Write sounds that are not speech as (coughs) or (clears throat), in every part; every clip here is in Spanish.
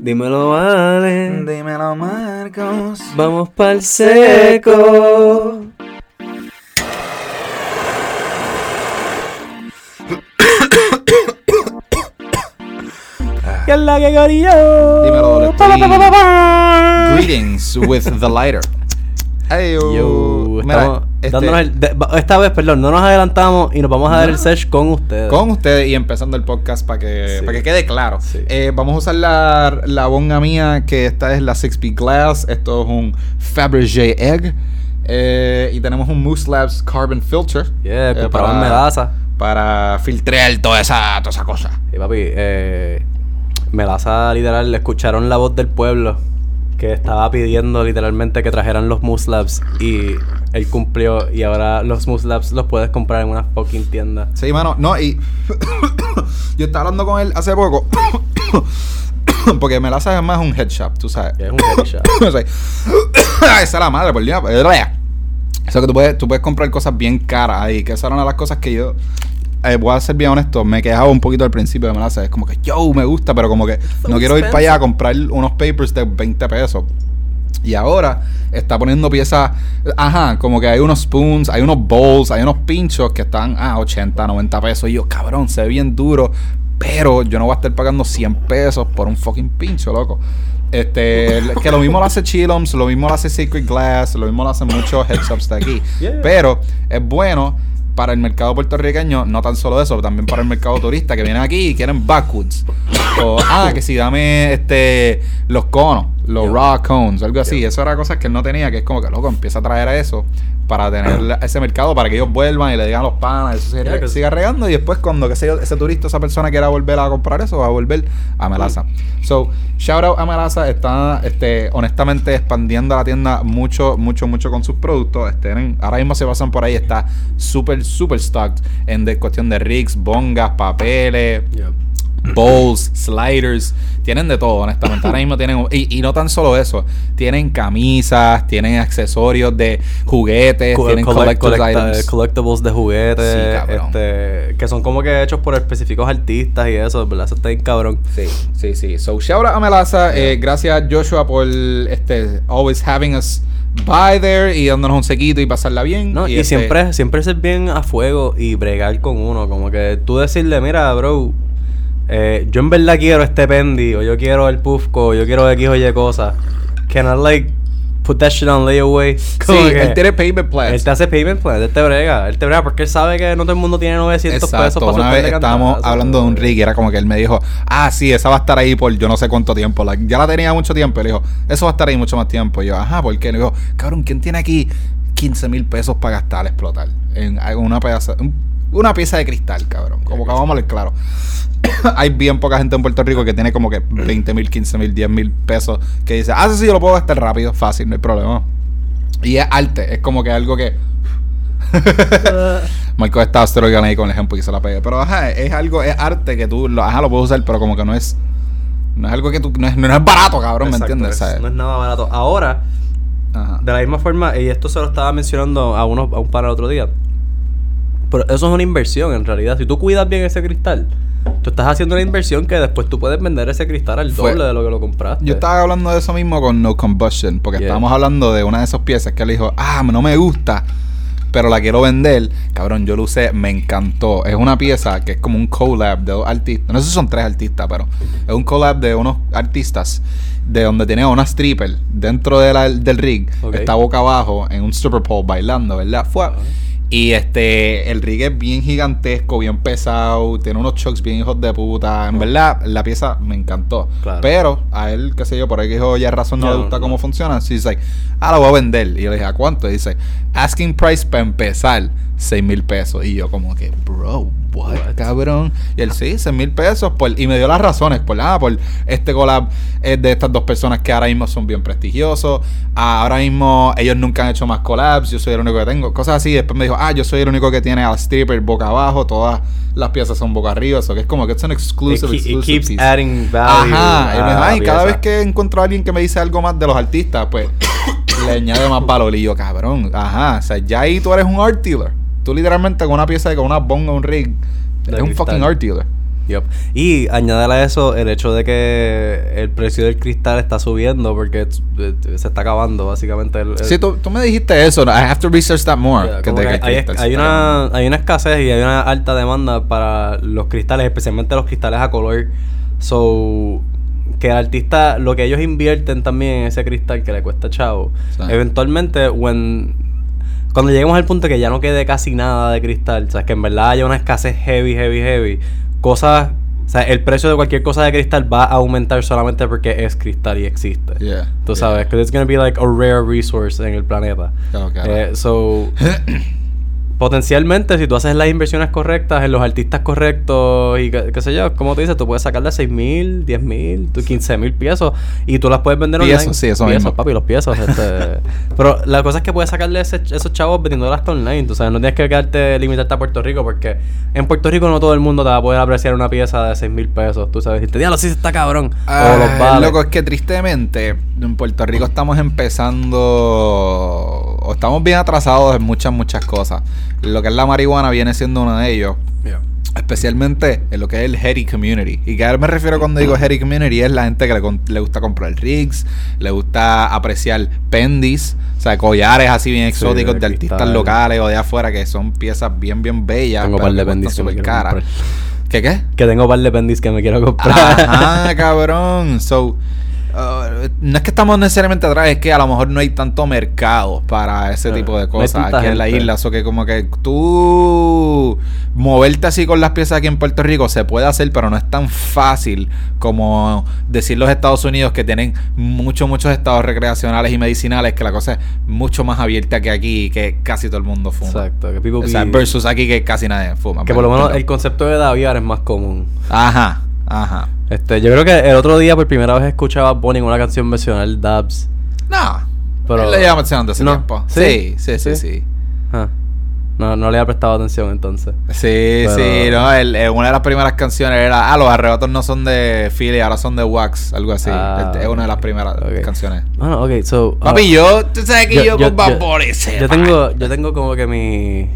Dímelo, vale. Dímelo, Marcos. Vamos pa'l seco. ¿Qué es la que corillo? Dímelo. Greetings with the lighter. Hey, Yo, Mira, estamos este, dándonos el- de- ba- esta vez, perdón, no nos adelantamos y nos vamos a dar el sesh con ustedes. con ustedes y empezando el podcast para que, Sí. para que quede claro. Sí. Eh, vamos a usar la, la bonga mía, que esta es la 6P Glass. Esto es un Fabergé Egg. Eh, y tenemos un Moose Labs Carbon Filter. Yeah, eh, en Melaza. Para filtrar toda esa, toda esa cosa. Y papi, eh, Melaza literal, le escucharon la voz del pueblo que estaba pidiendo literalmente que trajeran los Moose Labs y él cumplió y ahora los Moose Labs los puedes comprar en una fucking tienda. Sí, mano, no, y (coughs) yo estaba hablando con él hace poco. (coughs) Porque Melaza es más un head shop, tú sabes. Es un head shop. (coughs) O sea, esa es la madre, por Dios. Eso que tú puedes, tú puedes comprar cosas bien caras ahí. Que esa era una de las cosas que yo. Eh, voy a ser bien honesto, me quejaba un poquito al principio de Melaza. Es como que yo me gusta, pero como que So no quiero ir para allá a comprar unos papers de 20 pesos. Y ahora está poniendo piezas, ajá, como que hay unos spoons, hay unos bowls, hay unos pinchos que están a 80, 90 pesos. Y yo, cabrón, se ve bien duro, pero yo no voy a estar pagando 100 pesos por un fucking pincho, loco. Este, que lo mismo lo hace Chillums, lo mismo lo hace Secret Glass, lo mismo lo hacen muchos head shops de aquí. (laughs) Yeah. Pero es bueno para el mercado puertorriqueño, no tan solo eso, también para el mercado turista que vienen aquí y quieren backwoods. O, (coughs) ah, que si dame este los conos, los Yeah. raw cones, algo así. Yeah. Eso era cosas que él no tenía, que es como que loco, empieza a traer a eso para tener ese mercado, para que ellos vuelvan y le digan a los panas, eso se Yeah, siga regando y después cuando yo, ese turista, esa persona quiera volver a comprar eso, va a volver a Melaza. So, shout out a Melaza, está este, honestamente expandiendo la tienda mucho, mucho, mucho con sus productos. Este, ahora mismo se pasan por ahí, está súper, súper stocked en de, cuestión de rigs, bongas, papeles, bowls, sliders, tienen de todo, honestamente. Ahora mismo tienen, y, y no tan solo eso, tienen camisas, tienen accesorios de juguetes, Co- tienen collect- items. collectibles de juguetes, Sí, este, que son como que hechos por específicos artistas y eso, ¿verdad? Eso está bien cabrón. Sí, sí, sí. So, shout out a Melaza. eh, gracias, Joshua, por este, always having us by there y dándonos un sequito y pasarla bien. No, y, este, siempre, siempre ser bien a fuego y bregar con uno. Como que tú decirle, mira, bro, eh, yo en verdad quiero este pendi, o yo quiero el Pufco, o yo quiero X o Y cosas. Can I like put that shit on layaway? (laughs) Sí, que él tiene payment plans. él te hace payment plan, él te brega. Él te brega porque él sabe que no todo el mundo tiene 900 pesos para una vez estábamos hablando de un como rig y era como que él me dijo, ah, sí, esa va a estar ahí por yo no sé cuánto tiempo. Like, ya la tenía mucho tiempo. Le dijo, eso va a estar ahí mucho más tiempo. Y yo, ajá, ¿por qué? Le dijo, cabrón, ¿quién tiene aquí 15 mil pesos para gastar, explotar? En una pieza, una pieza de cristal, cabrón. Como que vamos a ver claro. (coughs) Hay bien poca gente en Puerto Rico que tiene como que 20 mil, 15 mil, 10 mil pesos que dice, ah, sí, sí, yo lo puedo gastar rápido, fácil, no hay problema. Y es arte, es como que algo que... (laughs) (laughs) Marco está Astrogan ahí con el ejemplo y se la pegue. Pero ajá, es algo, es arte que tú, lo, ajá, lo puedes usar, pero como que no es. No es algo que tú. No es, no es barato, cabrón, ¿me entiendes? es- ¿Sabes? No es nada barato. Ahora, Ajá. De la misma forma, y esto se lo estaba mencionando a uno a un para el otro día. Pero eso es una inversión en realidad. Si tú cuidas bien ese cristal, tú estás haciendo una inversión que después tú puedes vender ese cristal al Fue- doble de lo que lo compraste. Yo estaba hablando de eso mismo con No Combustion, porque Yeah. estábamos hablando de una de esas piezas que él dijo, ah, no me gusta, pero la quiero vender. Cabrón, yo lo usé, me encantó. Es una pieza que es como un collab de dos artistas. No sé si son tres artistas, pero es un collab de unos artistas de donde tiene una stripper dentro de la- del rig. Ok. Está boca abajo en un stripper pole bailando, ¿verdad? Fue. Y este, el rig es bien gigantesco, bien pesado, tiene unos chucks bien hijos de puta. En verdad, la pieza me encantó. Claro. Pero a él, qué sé yo, por ahí que dijo, ya razón no Ya le no, gusta no. cómo funciona. Sí, dice, ah, lo voy a vender. Y yo le dije, ¿a cuánto? Y dice, asking price para empezar, 6 mil pesos. Y yo como que, bro, what, What? cabrón. Y él, sí, 6 mil pesos. Por, y me dio las razones, por, ah, por este collab es de estas dos personas que ahora mismo son bien prestigiosos. Ah, ahora mismo ellos nunca han hecho más collabs, yo soy el único que tengo. Cosas así. Después me dijo, ah, yo soy el único que tiene al stripper boca abajo, todas las piezas son boca arriba. Eso que es como que es un It, exclusive, it exclusive keeps piece. adding value. Ajá, y, me dijo, a la "Ay, cada pieza". vez que encuentro a alguien que me dice algo más de los artistas, pues (coughs) le añade más valor. Y yo, cabrón, ajá, o sea, ya ahí tú eres un art dealer. Tú literalmente con una pieza de con una bonga, un rig, eres un fucking art dealer. Y añadir a eso el hecho de que el precio del cristal está subiendo porque se está acabando básicamente. El, el- Sí, tú, tú me dijiste eso. I have to research that more. Yeah, que que hay, hay está una, hay una escasez y hay una alta demanda para los cristales, especialmente los cristales a color. So, que el artista, lo que ellos invierten también en ese cristal que le cuesta chavo, Sí. eventualmente, when, cuando lleguemos al punto que ya no quede casi nada de cristal, o sea, que en verdad haya una escasez heavy, heavy, heavy, cosas, o sea, el precio de cualquier cosa de cristal va a aumentar solamente porque es cristal y existe. Yeah, Tú yeah. sabes, que it's gonna be like a rare resource en el planeta. Claro, claro. Eh, so, (laughs) potencialmente, si tú haces las inversiones correctas en los artistas correctos y qué, qué sé yo, como te dices, tú puedes sacarle 6 mil, 10 mil, 15 mil pesos y tú las puedes vender online. sí, eso mismo. papi, los pesos. este. (laughs) Pero la cosa es que puedes sacarle ese- esos chavos vendiéndolas online. Tú sabes, no tienes que quedarte limitarte a Puerto Rico porque en Puerto Rico no todo el mundo te va a poder apreciar una pieza de 6 mil pesos. Tú sabes, y te diablo, sí está cabrón. Ah, o los vale. Loco, es que tristemente en Puerto Rico estamos empezando o estamos bien atrasados en muchas, muchas cosas. Lo que es la marihuana viene siendo uno de ellos. Yeah. Especialmente en lo que es el heady community. Y que a me refiero cuando digo heady community es la gente que le, gusta comprar rigs, le gusta apreciar pendis, o sea, collares así bien Sí, exóticos de de artistas locales o de afuera que son piezas bien, bien bellas. Tengo par de pendis súper caras. ¿Qué qué? Que tengo par de pendis que me quiero comprar. Ajá, cabrón. So, uh, no es que estamos necesariamente atrás, es que a lo mejor no hay tanto mercado para ese tipo de cosas aquí en la isla. So que como que tú moverte así con las piezas aquí en Puerto Rico se puede hacer, pero no es tan fácil como decir los Estados Unidos que tienen muchos, muchos estados recreacionales y medicinales, que la cosa es mucho más abierta que aquí, que casi todo el mundo fuma. Exacto. Que, people O sea, versus aquí que casi nadie fuma. que por lo menos Perdón. el concepto de Daviar es más común. Ajá, ajá. Este, yo creo que el otro día por primera vez escuchaba a Bonnie en una canción versional Dabs. No. Pero- Él le lleva mencionando hace No. tiempo. ¿Sí? Sí, sí, sí, ¿Sí? Ah. No, no le había prestado atención entonces. Sí, Pero- sí, no, él, eh, una de las primeras canciones era, ah, los arrebatos no son de Philly, ahora son de Wax, algo así. Ah, Este, es una de las primeras ok. canciones. Bueno, ok, so. Papi, yo, tú sabes que yo, con Bad yo- Bunny yo man. tengo, yo tengo como que mi.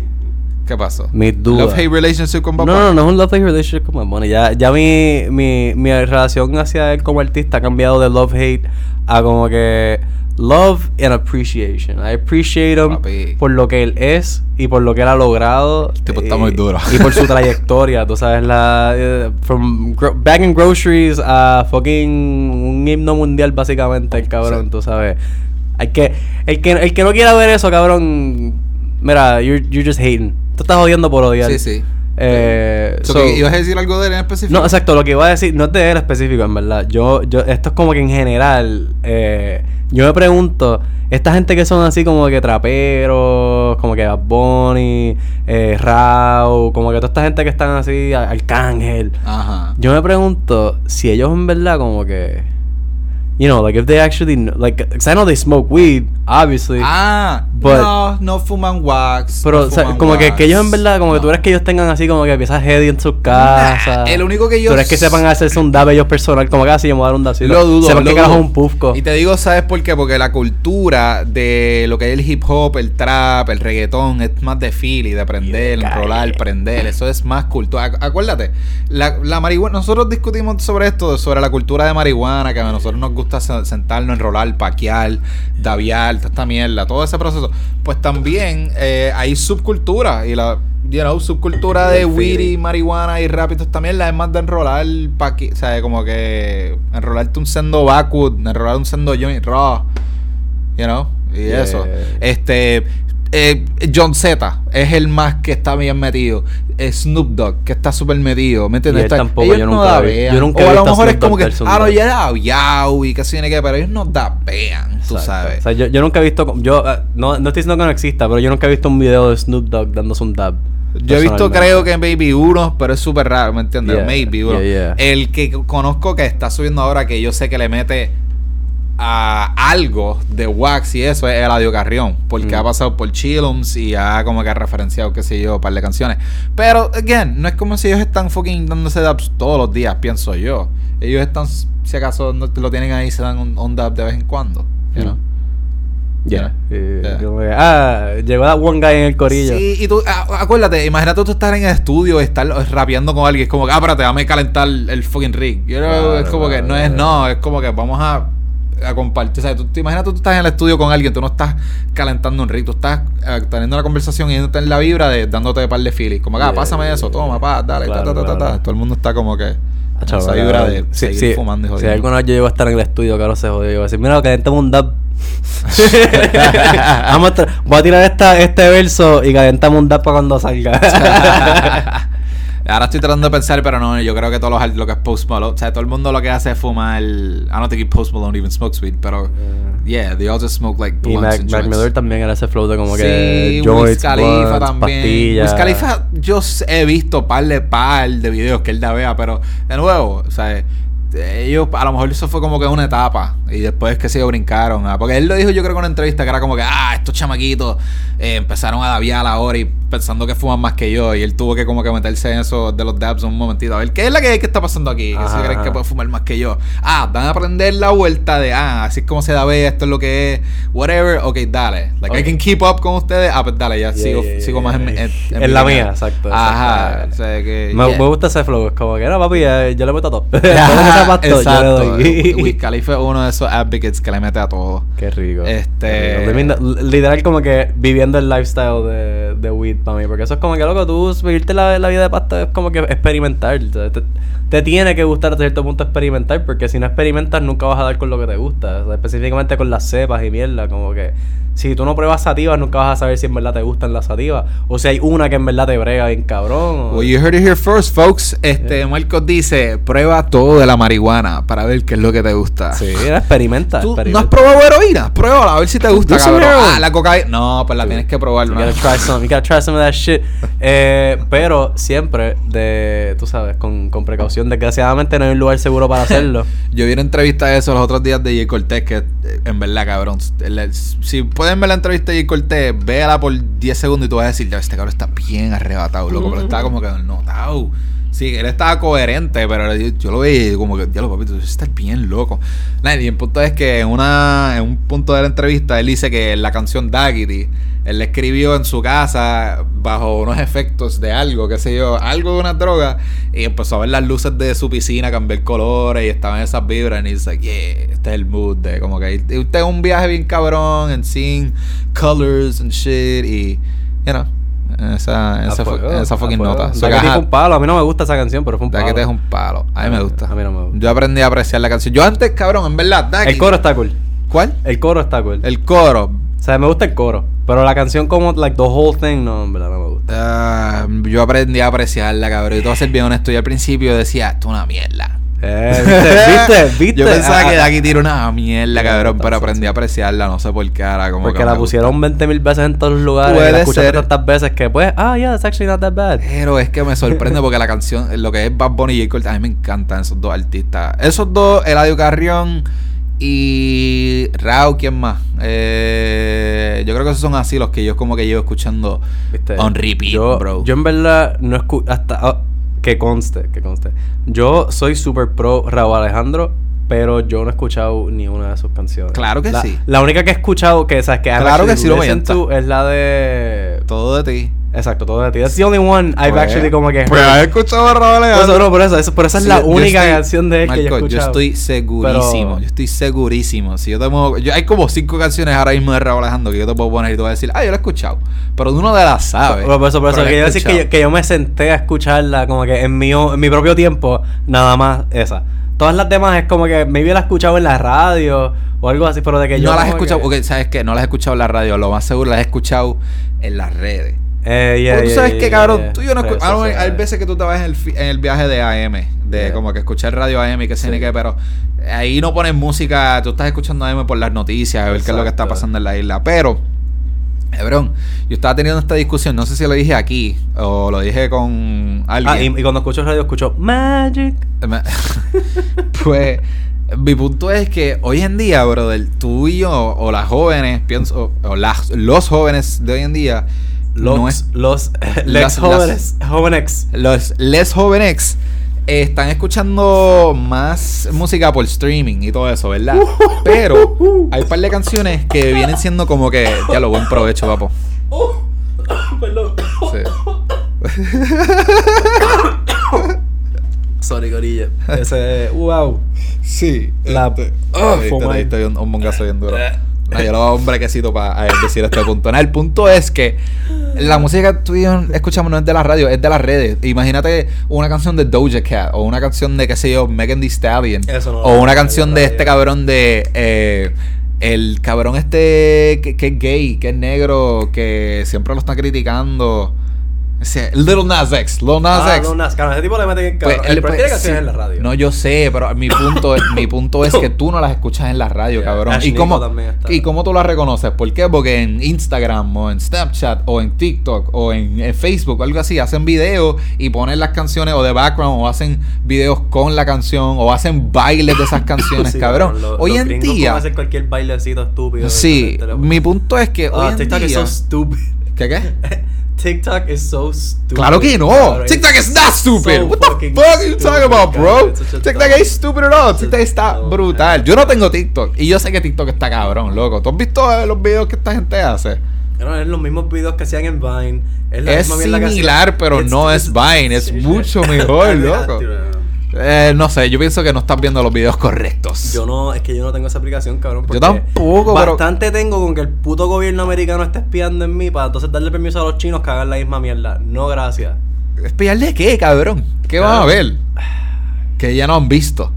¿Qué pasó? Mi duda. Love-hate relationship con No, Bad no, Bunny. no es un love hate relationship con Bad Bunny. Ya, ya mi, mi, mi relación hacia él como artista ha cambiado de love hate a como que love and appreciation. I appreciate him Papi. por lo que él es y por lo que él ha logrado. tipo está y- muy duro. Y por su (laughs) trayectoria, tú sabes, la eh, from gro- bagging groceries a fucking un himno mundial básicamente, el cabrón, Sí. tú sabes. Hay que el que el que no quiera ver eso, cabrón, mira, you're, you're just hating. Tú estás odiando por odiar. Sí, sí. Eh, So, so- ¿Ibas a decir algo de él en específico? no, exacto, lo que iba a decir, no es de él específico, en verdad. Yo, yo, esto es como que en general, eh, yo me pregunto, esta gente que son así como que traperos, como que Bad Bunny, eh, Rao, como que toda esta gente que están así, Ar- Arcángel. Ajá. Yo me pregunto si ellos en verdad como que, you know, like if they actually, kn- like, 'cause I know they smoke weed, obviously. Ah, But- no, no fuman wax. pero, no o sea, fuman como que, wax. que ellos en verdad, como que tú No. eres que ellos tengan así como que piezas heavy en sus casas. el único que ellos- eres que sepan hacerse un dab ellos personal, como que así, yo me voy a dar un dab. Lo dudo. Sepan lo que carajo es un pufco. Y te digo, ¿sabes por qué? Porque la cultura de lo que es el hip hop, el trap, el reggaetón, es más de Philly, de prender, Yeah, enrolar, prender. Eso es más cultura. Ac- Acuérdate, la, la marihuana, nosotros discutimos sobre esto, sobre la cultura de marihuana, que a nosotros nos gusta se- sentarnos, enrolar, paquear, daviar, toda esta mierda, todo ese proceso. Pues también eh, hay subcultura y la. You know, subcultura de Del weed y feeling. marihuana y rap y todo también la es más de enrolar paqui, o sea, como que enrolarte un sendo backwood, enrolar un sendo joint raw, you know, y Yeah. eso. Este eh, John Z es el más que está bien metido. Eh, Snoop Dogg, que está súper metido. ¿Me entiendes? Está- tampoco, ellos yo no nunca vi- yo nunca o a lo mejor es como que, ah, no, ya yao y que tiene que, pero ellos no dabean, tú Exacto. sabes. O sea, yo, yo nunca he visto, yo, eh, no, no estoy diciendo que no exista, pero yo nunca he visto un video de Snoop Dogg dándose un dab. Yo he visto, creo que maybe uno, pero es súper raro, ¿me entiendes? Yeah, maybe uno. yeah, yeah. El que conozco que está subiendo ahora, que yo sé que le mete a algo de wax y eso, es Eladio Carrión. Porque Mm. ha pasado por Chillums y ha como que ha referenciado, qué sé yo, un par de canciones. Pero, again, no es como si ellos están fucking dándose dabs todos los días, pienso yo. Ellos están, si acaso no lo tienen ahí, se dan un, un dab de vez en cuando. You know? Mm. Ya. Yeah. Y Yeah. que, ah, llegó one guy en el corillo. Sí, y tú, acuérdate, imagínate tú estar en el estudio y estar rapeando con alguien. Es como que, ah, espérate, dame calentar el fucking rig. Know, Claro, es como que claro, no es, no, es como que vamos a, a compartir. O sea, tú te imaginas tú, estás en el estudio con alguien, tú no estás calentando un rig, tú estás eh, teniendo una conversación y en la vibra de dándote de par de feeling. Como Yeah, pásame yeah, eso, yeah. toma, pa, dale, Claro, ta, ta, ta, ta, claro. ta. Todo el mundo está como que. Chaval, esa vibra de sí, seguir sí. fumando y Si jodiendo. alguna vez yo llego a estar en el estudio, claro, se jodió. Yo voy a decir, mira, calentame un dab. (laughs) (laughs) Vamos a voy a tirar esta, este verso y calentame un dab para cuando salga. (laughs) Ahora estoy tratando de pensar, pero no, yo creo que todos los lo que es Post Malone, o sea, todo el mundo lo que hace es fumar. I don't think Post Malone even smokes weed, pero yeah, they all just smoke like y blunts Mac, and Mac joints. Miller también era ese flow de como que sí, joints, Wiz Khalifa blunts, también. pastillas. Wiz Khalifa, yo he visto par de par de videos que él da vea, pero de nuevo, o sea, ellos a lo mejor eso fue como que una etapa y después que se brincaron, ah, porque él lo dijo yo creo que en una entrevista que era como que ah estos chamaquitos eh, empezaron a daviar ahora y pensando que fuman más que yo y él tuvo que como que meterse en eso de los dabs un momentito a ver qué es la que, que está pasando aquí que se creen que ajá. pueden fumar más que yo. Ah van a aprender la vuelta de ah así es como se da ve esto es lo que es whatever ok dale. Like I can keep up con ustedes ah pues dale ya Yeah, sigo, yeah, sigo yeah, más en, en, En la mía, exacto, ajá exacto. o sea que Me, gusta ese flow, es como que no, papi, eh, yo le meto a todo. (laughs) (laughs) Pasto, yo le Exacto. doy. Wiz Khalifa es uno de esos advocates que le mete a todo. Qué rico. Este- Qué rico. Literal como que viviendo el lifestyle de, de weed para mí. Porque eso es como que, loco, tú vivirte la, la vida de pasta es como que experimentar. Te, tiene que gustar a cierto punto experimentar. Porque si no experimentas nunca vas a dar con lo que te gusta. O sea, específicamente con las cepas y mierda. Como que si tú no pruebas sativas nunca vas a saber si en verdad te gustan las sativas. O si hay una que en verdad te brega bien cabrón. o- Well, you heard it here first, folks. Este, Marcos dice, prueba todo de la marihuana para ver qué es lo que te gusta. Sí, experimenta. ¿Tú no has probado heroína? Pruébala, a ver si te gusta, cabrón. Ah, la cocaína. No, pues la tienes que probar. You gotta try some, you gotta try some of that shit. Eh, pero siempre de, tú sabes, con, con precaución. Desgraciadamente no hay un lugar seguro para (laughs) hacerlo. Yo vi una entrevista de eso los otros días de Jay Cortés, que eh, en verdad, cabrón. Si pueden ver la entrevista de Jay Cortés, véala por 10 segundos y tú vas a decir, ya, este cabrón está bien arrebatado, loco. Pero estaba como que notado. Sí, él estaba coherente, pero yo, yo lo veía como que, ya lo papi, tú estás bien loco. Nah, y el punto es que en, una, en un punto de la entrevista él dice que la canción Daggity, él la escribió en su casa bajo unos efectos de algo, qué sé yo, algo de una droga, y empezó a ver las luces de su piscina, cambiar colores y estaban esas vibras, y dice, yeah, este es el mood de como que usted es un viaje bien cabrón, en seeing colors and shit, y, you know, esa, esa, fuego, esa fucking nota. Ajá, fue un palo. A mí no me gusta esa canción, pero fue un palo. Daquiti es un palo. A mí me gusta. A mí no me gusta. Yo aprendí a apreciar la canción. Yo antes, cabrón, en verdad, El coro está cool. ¿Cuál? El coro está cool. El coro. O sea, me gusta el coro. Pero la canción como, like, the whole thing, no, en verdad no me gusta. Ah, yo aprendí a apreciarla, cabrón. Y te voy a ser bien honesto. Yo al principio decía, esto es una mierda. Eh, ¿viste? ¿Viste? (laughs) ¿Viste? Yo pensaba Ah, que ah, Daquiti era una mierda, cabrón. Pero aprendí a apreciarla. No sé por qué ahora. Como Porque que la pusieron gusta. 20 mil veces en todos los lugares. Puede y la escuchaste ser. tantas veces que, pues, ah, yeah, it's actually not that bad. Pero es que me sorprende porque la canción, lo que es Bad Bunny y J. Cole, a mí me encantan esos dos artistas. Esos dos, Eladio Carrión y Rao, ¿quién más? Eh, yo creo que esos son así los que yo como que llevo escuchando ¿Viste? on repeat, yo, bro. Yo en verdad no escucho hasta ah, que conste, que conste. Yo soy super pro Raúl Alejandro, pero yo no he escuchado ni una de sus canciones. Claro que La- sí. La única que he escuchado que sabes que Claro que sí lo es la de Todo de ti. Exacto, todo de ti. That's the only one I've Pues, actually como que Pues has escuchado a Raúl Por eso, Alejandro. no, por eso, eso, por eso es Sí, la única estoy- canción de él que yo he Marco, escuchado. yo estoy segurísimo, Pero- yo estoy segurísimo. Si yo te muevo- yo- hay como cinco canciones ahora mismo de Raúl Alejandro que yo te puedo poner y tú vas a decir, ah, yo la he escuchado. Pero tú no te la sabes. Por, por eso, por eso, Pero que yo decir que yo, que yo me senté a escucharla como que en mi, en mi propio tiempo, nada más esa. Todas las demás es como que maybe la he escuchado en la radio o algo así, pero de que yo. no las he escuchado, que- ok, ¿sabes qué? No las he escuchado en la radio, lo más seguro las he escuchado en las redes. Eh, yeah, Porque tú yeah, sabes yeah, que, cabrón, yeah. tú y yo no Redes escu- ah, hay- sociales. veces que tú te vas en el, en el viaje de AM, de como que escuchar radio AM y que sé ni Sí. qué, pero ahí no pones música, tú estás escuchando AM por las noticias, a ver qué es lo que está pasando en la isla. Pero, Hebrón, yo estaba teniendo esta discusión, no sé si lo dije aquí o lo dije con Ah, y, alguien. y cuando escucho radio escucho Magic. Me- (laughs) pues mi punto es que hoy en día, brother, tú y yo, o las jóvenes, pienso, o las, los jóvenes de hoy en día, Los, no es, los, Las- jóvenes, jóvenes. los les jóvenes eh, están escuchando más música por streaming y todo eso, ¿verdad? (laughs) Pero hay un par de canciones que vienen siendo como que. Ya lo buen provecho, papo. (coughs) Perdón. Sí. (coughs) Sorry, gorilla. Ese, wow. Sí. La- este, Ah, ahí diste un, un mongazo bien duro. No, yo lo hago un brequecito para decir este punto. No, el punto es que la música que tú y yo escuchamos no es de la radio, es de las redes. Imagínate una canción de Doja Cat o una canción de, qué sé yo, Megan Thee Stallion. Eso no o una canción de este cabrón de... eh, el cabrón este que, que es gay, que es negro, que siempre lo están criticando. Ese, Little Nas X. Little Nas Ah, X. no, Nas, cabrón, ese tipo le mete Pues, Él pues, tiene canciones sí. en la radio. No, yo sé, pero mi punto, es- mi punto es (laughs) que tú no las escuchas en la radio, Yeah, cabrón. Ash ¿Y cómo, Nico está. ¿Y cómo tú las reconoces? ¿Por qué? Porque en Instagram o en Snapchat o en TikTok o en, en Facebook o algo así hacen videos y ponen las canciones o de background o hacen videos con la canción o hacen bailes de esas (laughs) canciones, Sí, cabrón. Los, hoy en día... hacer cualquier bailecito estúpido. Sí, el mi punto es que hoy Ah, en TikTok día... is so stupid. ¿Qué qué? (laughs) TikTok is so stupid. Claro que no. Cabrón, TikTok is not stupid. so What the fuck are you talking about, bro? TikTok dumb- ain't stupid at all. TikTok está brutal. Yo no tengo TikTok y yo sé que TikTok está cabrón, loco. ¿Tú has visto eh, los videos que esta gente hace? Cabrón, es los mismos videos que hacían en Vine. Es, la Es misma mierda que similar, pero It's- no es it's- Vine, es mucho (laughs) mejor, loco. Eh, no sé, yo pienso que no estás viendo los videos correctos. Yo no, es que yo no tengo esa aplicación, cabrón. porque tampoco, pero- Bastante tengo con que el puto gobierno americano esté espiando en mí para entonces darle permiso a los chinos que hagan la misma mierda. No, gracias. ¿Espiar de qué, cabrón? ¿Qué van a ver? Que ya no han visto.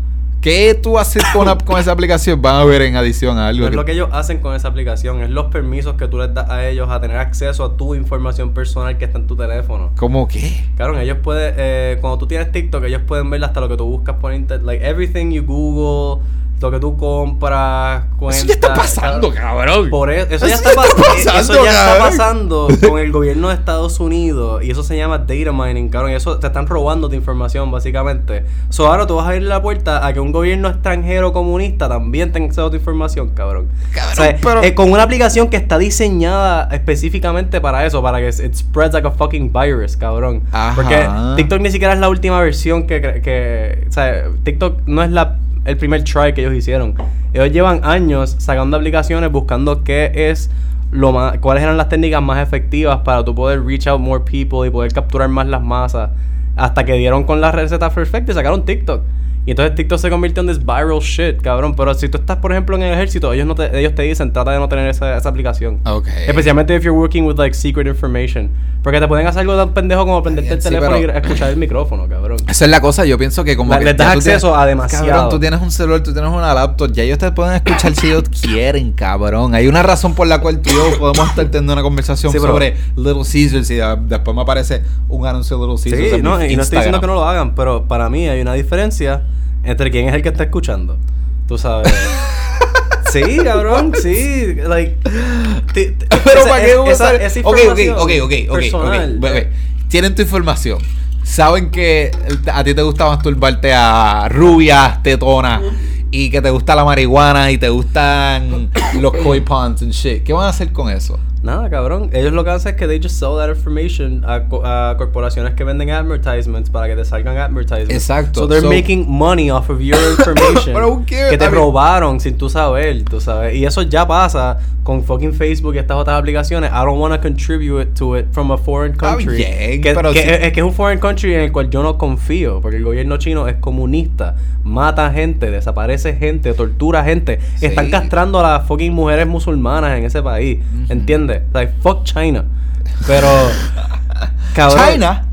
¿Qué tú haces con, esa aplicación? Van a ver en adición a algo. Es lo que ellos hacen con esa aplicación, es los permisos que tú les das a ellos a tener acceso a tu información personal que está en tu teléfono. ¿Cómo qué? Claro, ellos pueden, eh, cuando tú tienes TikTok, ellos pueden ver hasta lo que tú buscas por internet, like everything you Google, lo que tú compras, cuentas. Eso ya está pasando, cabrón. Por e- eso, ya Eso está, ya está pas- pasando, eso ya está pasando (laughs) con el gobierno de Estados Unidos y eso se llama data mining, cabrón. Y eso te están robando tu información, básicamente. So ahora tú vas a abrir la puerta a que un gobierno extranjero comunista también tenga acceso a tu información, cabrón. Cabrón, O sea, pero- eh, con una aplicación que está diseñada específicamente para eso, para que it spreads like a fucking virus, cabrón. Ajá. Porque TikTok ni siquiera es la última versión que, que o sea, TikTok no es la el primer try que ellos hicieron. Ellos llevan años sacando aplicaciones buscando qué es lo más cuáles eran las técnicas más efectivas para tú poder reach out more people y poder capturar más las masas hasta que dieron con la receta perfecta y sacaron TikTok. Y entonces TikTok se convirtió en this viral shit, cabrón. Pero si tú estás, por ejemplo, en el ejército, ellos no te, ellos te dicen, trata de no tener esa, esa aplicación. Ok. Especialmente if you're working with like secret information. Porque te pueden hacer algo tan pendejo como prenderte el Sí, teléfono pero- y escuchar el micrófono, cabrón. Esa es la cosa, yo pienso que como La- que les das acceso tienes- a demasiado. Cabrón, tú tienes un celular, tú tienes una laptop, ya ellos te pueden escuchar si ellos quieren, cabrón. Hay una razón por la cual tú y yo podemos estar teniendo una conversación Sí, pero- sobre Little Caesars y ah, después me aparece un anuncio de Little Caesars Sí, en no, y no estoy diciendo que no lo hagan, pero para mí hay una diferencia entre quién es el que está escuchando. Tú sabes. (laughs) sí, cabrón, sí. Like, (laughs) Pero esa- para qué usar... esa- esa ok, ok, información ok, ok, ok, ok. personal, ve. Tienen tu información. Saben que a ti te gusta masturbarte a rubias, tetonas. Y que te gusta la marihuana y te gustan los koi ponds and shit. ¿Qué van a hacer con eso? Nada, cabrón. Ellos lo que hacen es que they just sell that information a, co- a corporaciones que venden advertisements para que te salgan advertisements. Exacto. So they're So- making money off of your (coughs) information. Cares? que te I mean- robaron sin tú saber, tú sabes. Y eso ya pasa con fucking Facebook y estas otras aplicaciones. I don't want to contribute to it from a foreign country. bien, que, pero que si- es, que es un foreign country en el cual yo no confío. Porque el gobierno chino es comunista. Mata gente, desaparece gente, tortura gente. Sí. Están castrando a las fucking mujeres musulmanas en ese país. Ujú. ¿Entiendes? Like, fuck China. Pero. (laughs) cabrón, China.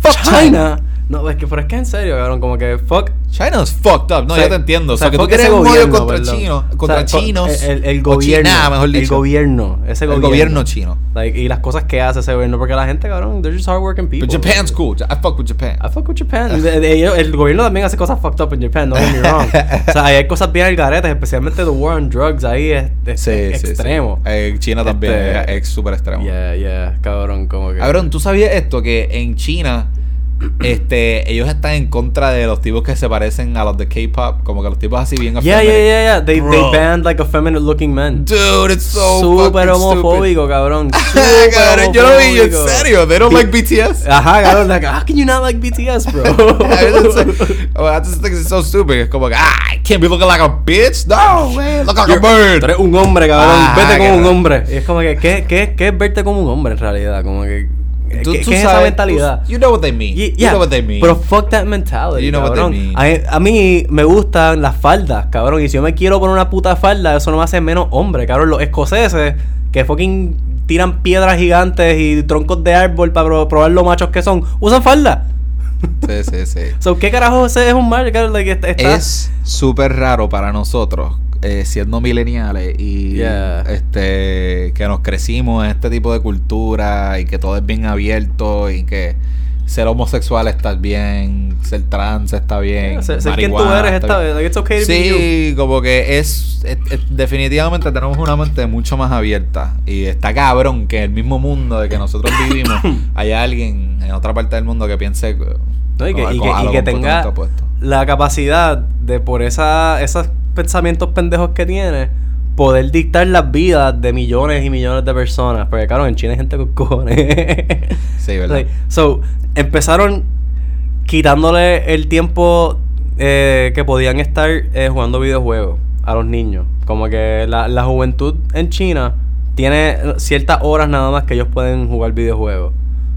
Fuck China. No, es que, pero es que en serio, cabrón. Como que fuck. China is fucked up. No, O sea, ya te entiendo. O sea, que tú quieres ese un odio contra perdón. chinos, O contra sea, chinos. El, el o gobierno. China, mejor dicho. El gobierno. Ese El gobierno. gobierno chino. Like, y las cosas que hace ese gobierno. Porque la gente, cabrón, they're just hardworking people. But Japan's cool. I fuck with Japan. I fuck with Japan. (laughs) El gobierno también hace cosas fucked up en Japan, no get me wrong. o sea, ahí hay cosas bien algaretas, especialmente the war on drugs. Ahí es, es- Sí, es sí, sí. extremo. Eh, China también Este- es, es súper extremo. Yeah, yeah, cabrón, como que. Cabrón, ¿tú sabías esto? Que en China este, ellos están en contra de los tipos que se parecen a los de K-pop, como que los tipos así bien Yeah, yeah, yeah, yeah. They, they banned like effeminate looking men. Dude, it's so Súper fucking homofóbico, cabrón. (laughs) stupid. Súper Cabrón, yo lo vi en serio. They don't like BTS. Ajá, cabrón. Like, how can you not like BTS, bro? (laughs) I just, oh, I just think it's so stupid. Es como que, ah, I can't be looking like a bitch. No, man, look like a You're- bird. Tú eres un hombre, cabrón. Ah, Vete como un hombre. Y es como que, ¿qué, qué, qué es verte como un hombre en realidad? Como que. Tú- ¿Qué, tú qué es esa sabes- mentalidad? tú- You know what they mean. Y- You yeah, know what they mean. Pero fuck that mentality. You know what they cabrón. mean. A, a mí me gustan las faldas, cabrón. Y si yo me quiero poner una puta falda, eso no me hace menos hombre, cabrón. Los escoceses que fucking tiran piedras gigantes y troncos de árbol para pro- probar lo machos que son, usan falda. Sí, sí, sí. (laughs) So, ¿qué carajo ese es un mal? cabrón? Like, está- Es súper raro para nosotros, eh, siendo mileniales y Yeah. este que nos crecimos en este tipo de cultura y que todo es bien abierto y que ser homosexual está bien, ser trans está bien, Ser, ser quien tú eres está bien. vez. Like, it's okay to be you. Sí, como que es, es- es- definitivamente tenemos una mente mucho más abierta y está cabrón que en el mismo mundo de que nosotros vivimos (coughs) haya alguien en otra parte del mundo que piense No, y que, y que- y que tenga la capacidad de por esa, esos pensamientos pendejos que tiene poder dictar las vidas de millones y millones de personas. Porque claro, en China hay gente con cojones. (laughs) Sí, ¿verdad? Like, so, empezaron quitándole el tiempo eh, que podían estar eh, jugando videojuegos a los niños. Como que la, la juventud en China tiene ciertas horas nada más que ellos pueden jugar videojuegos.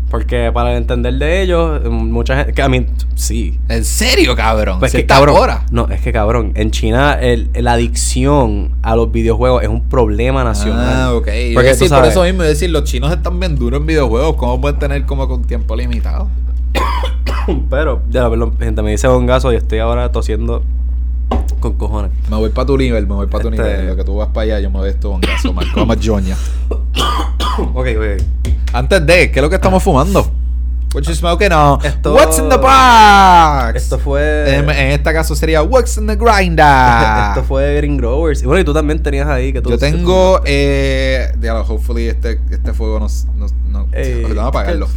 Porque para entender de ellos, mucha gente. Que, a mí, sí. ¿En serio, cabrón? Pues que cabrón. hora. No, es que cabrón. En China, el, la adicción a los videojuegos es un problema nacional. Ah, ok. Porque a decir, por eso mismo, es decir, los chinos están bien duros en videojuegos. ¿Cómo pueden tener como con tiempo limitado? (coughs) Pero, ya, perdón, gente, me dice gongazo y estoy ahora tosiendo con cojones. Me voy para tu nivel, me voy para tu Este- nivel. Lo que tú vas para allá, yo me voy esto bongazo, Marco. Vamos joña. (coughs) ok, ok. Antes de, ¿qué es lo que estamos fumando? What you smoking on? Esto- What's in the box? Esto fue. En, en este caso sería What's in the grinder? (laughs) Esto fue Green Growers. Y bueno, y tú también tenías ahí que tú. Yo tengo, eh, diablo, hopefully este, este fuego no, no, no Ey, vamos a apagarlo. (laughs)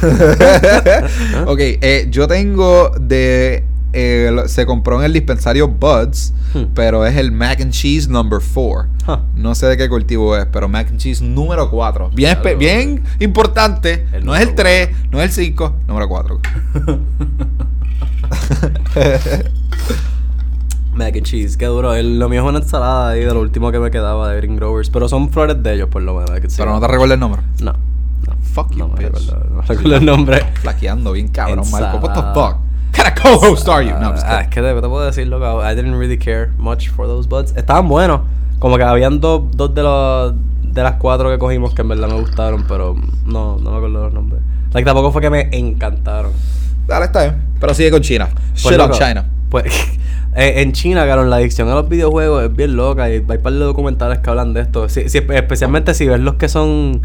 (laughs) ok, eh, yo tengo de, eh, se compró en el dispensario Buds, Hmm. pero es el mac and cheese number 4. Huh. No sé de qué cultivo es, pero mac and cheese número 4. Bien, bien importante. El no es el número 3, no es el 5, número 4. (laughs) (laughs) Mac and cheese, qué duro. El- lo mío es una ensalada ahí de lo último que me quedaba de Green Growers. Pero son flores de ellos, por lo menos. Pero no te recuerdo el nombre. No. no. Fuck you, no me recuerdo, no recuerdo el nombre. Flaqueando bien cabrón, Marco. What the fuck? (laughs) Kind of co-host are you? No, es que te, te puedo decir, loco. I didn't really care much for those buds. Estaban buenos. Como que habían dos, dos de los de las cuatro que cogimos que en verdad me gustaron, pero no, no me acuerdo los nombres. Like, tampoco fue que me encantaron. Dale, está bien. Pero sigue con China. Pues, Shit on loco, China. Pues (laughs) en China, cabrón, la adicción a los videojuegos es bien loca y hay par de documentales que hablan de esto. Sí, sí, especialmente si ves los que son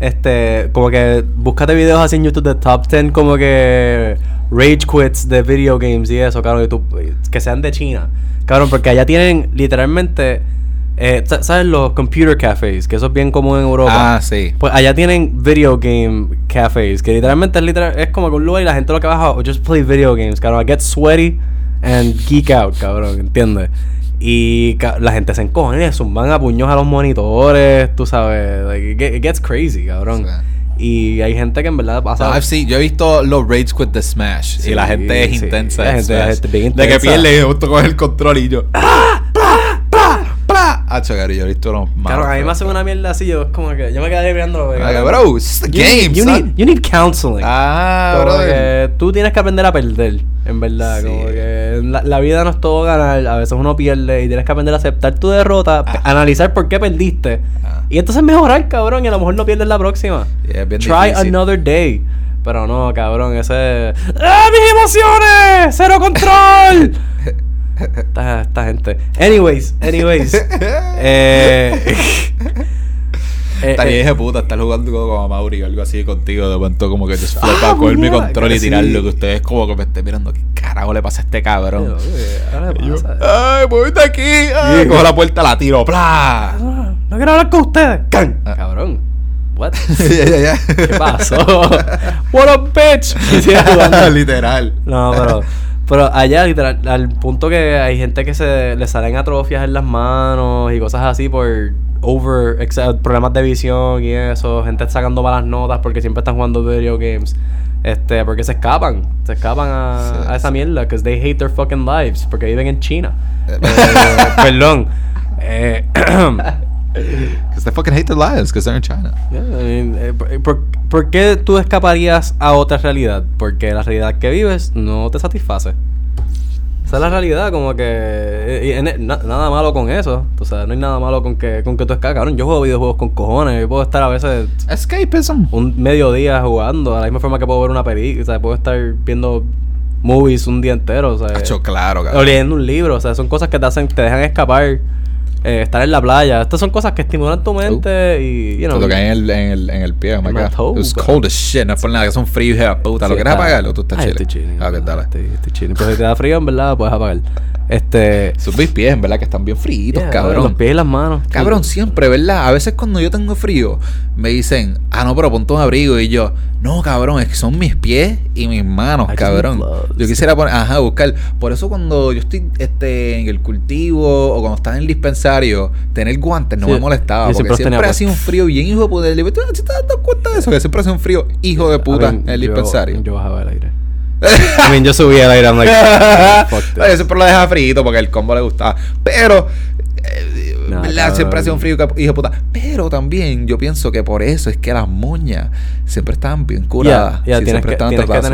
este como que búscate videos así en YouTube de top 10 como que rage quits de video games y eso, cabrón, y tú- que sean de China. Cabrón, porque allá tienen literalmente eh, sa- ¿sabes los computer cafés? Que eso es bien común en Europa. Ah, sí. Pues allá tienen video game cafés, que literalmente es, literal, es como que un lugar y la gente lo que baja, "Oh, just play video games, cabrón. I get sweaty and geek out, cabrón, ¿entiendes? Y ca- la gente se encojona y zumban a puños a los monitores, tú sabes. Like, it, get- it gets crazy, cabrón. Y hay gente que en verdad pasa. No, I've seen- yo he visto los Rage Quit de Smash Sí, y la gente es sí. intensa. La en gente- la gente bien De que intensa. pierde y justo coge el control y yo. ¡Ah! Ah, chocar, yo he visto unos Claro, a mí me hacen una mierda así, yo es como que yo me quedaría mirando. Ah, Bro, it's the you, game, need, you, son. need, you need counseling. Ah, Como que tú tienes que aprender a perder, en verdad. Sí. Como que la, la vida no es todo ganar, a veces uno pierde y tienes que aprender a aceptar tu derrota, Ah. analizar por qué perdiste. Ah. Y entonces mejorar, cabrón, y a lo mejor no pierdes la próxima. Yeah, es bien Try difícil. another day. Pero no, cabrón, ese. ¡Ah, mis emociones! ¡Cero control! (laughs) esta, esta gente. Anyways, anyways. (laughs) eh, (laughs) Estaría eh, puta estar jugando con Mauri o algo así contigo. De momento, como que te Ah, para coger mi control y sí. tirarlo. Que ustedes, como que me estén mirando. ¿Qué carajo le pasa a este cabrón? ahora le Y yo, pasa. ¡Ay, voy de aquí! ¡Ay! Sí. Cojo la puerta, la tiro. ¡Pla! Ah, No quiero hablar con ustedes. ¡Can! Ah. Cabrón. what? (laughs) Ya, ya, ya. ¿Qué pasó? What a bitch. Literal. No, pero, pero allá, literal, al punto que hay gente que se le salen atrofias en las manos y cosas así por over, problemas de visión y eso, gente sacando malas notas porque siempre están jugando video games. Este, porque se escapan, se escapan a, Sí, a esa sí. mierda, because they hate their fucking lives, porque viven en China. Eh, Eh, perdón. (laughs) Eh, (clears throat) (laughs) Because they fucking hate their lives because they're in China. Yeah, I mean, eh, por, por- por qué tú escaparías a otra realidad? Porque la realidad que vives no te satisface. Esa es la realidad, como que... eh, y en- na- nada malo con eso. O sea, no hay nada malo con que, con que tú escapes. Cabrón, yo juego videojuegos con cojones. Yo puedo estar a veces Escapism. un mediodía jugando. A la misma forma que puedo ver una película. O sea, puedo estar viendo movies un día entero. O sea, Hacho, claro, o cabrón. leyendo un libro. O sea, son cosas que te hacen, te dejan escapar. Eh, estar en la playa. Estas son cosas que estimulan tu mente y, you know, Te lo en el, en el, en el pie, oh my En la god. toe, It was bro. cold as shit. No es por nada, que es un frío, hija puta. ¿Lo Sí, quieres está- apagar o tú estás Ay, chile? Estoy chilling. Ah, ok, en verdad, dale. Estoy, estoy chilling. Pero si te da frío, en verdad, puedes apagar. Este. Sus mis pies, en verdad, que están bien fríos, yeah, cabrón. Los pies y las manos. Cabrón, siempre, ¿verdad? A veces cuando yo tengo frío, me dicen, ah, no, pero ponte un abrigo. Y yo, no, cabrón, es que son mis pies y mis manos, I cabrón. Yo quisiera poner, ajá, buscar. Por eso cuando yo estoy este, en el cultivo o cuando estás en el dispensario, tener guantes no Sí, me molestaba. yo Porque siempre los siempre tenía ha sido un frío bien hijo de puta. ¿Tú te das cuenta de eso? Que siempre ha sido un frío hijo de puta en el dispensario. Yo bajaba el aire. I mean, yo subía el aire. I'm like, (laughs) fuck this. Yo siempre lo dejaba frito porque el combo le gustaba. Pero, eh, Siempre ha sido un frío hijo de puta. Pero también yo pienso que por eso es que las moñas siempre estaban bien curadas. ya, Sí, tienes siempre que- que tratadas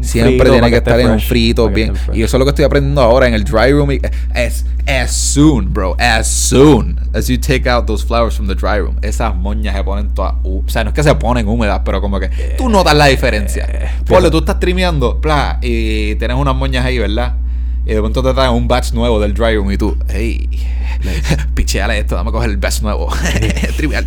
Siempre tiene que estar en un frito bien. Y eso es lo que estoy aprendiendo ahora en el dry room. As, as soon, bro. As soon as you take out those flowers from the dry room. Esas moñas se ponen todas. o sea, no es que se ponen húmedas, pero como que tú notas la diferencia. Eh, Ponle, tú estás trimeando, bla, y tienes unas moñas ahí, ¿verdad? Y de pronto te traen un batch nuevo del dry room y tú, hey, (laughs) picheale esto, dame a coger el batch nuevo. (laughs) Trivial,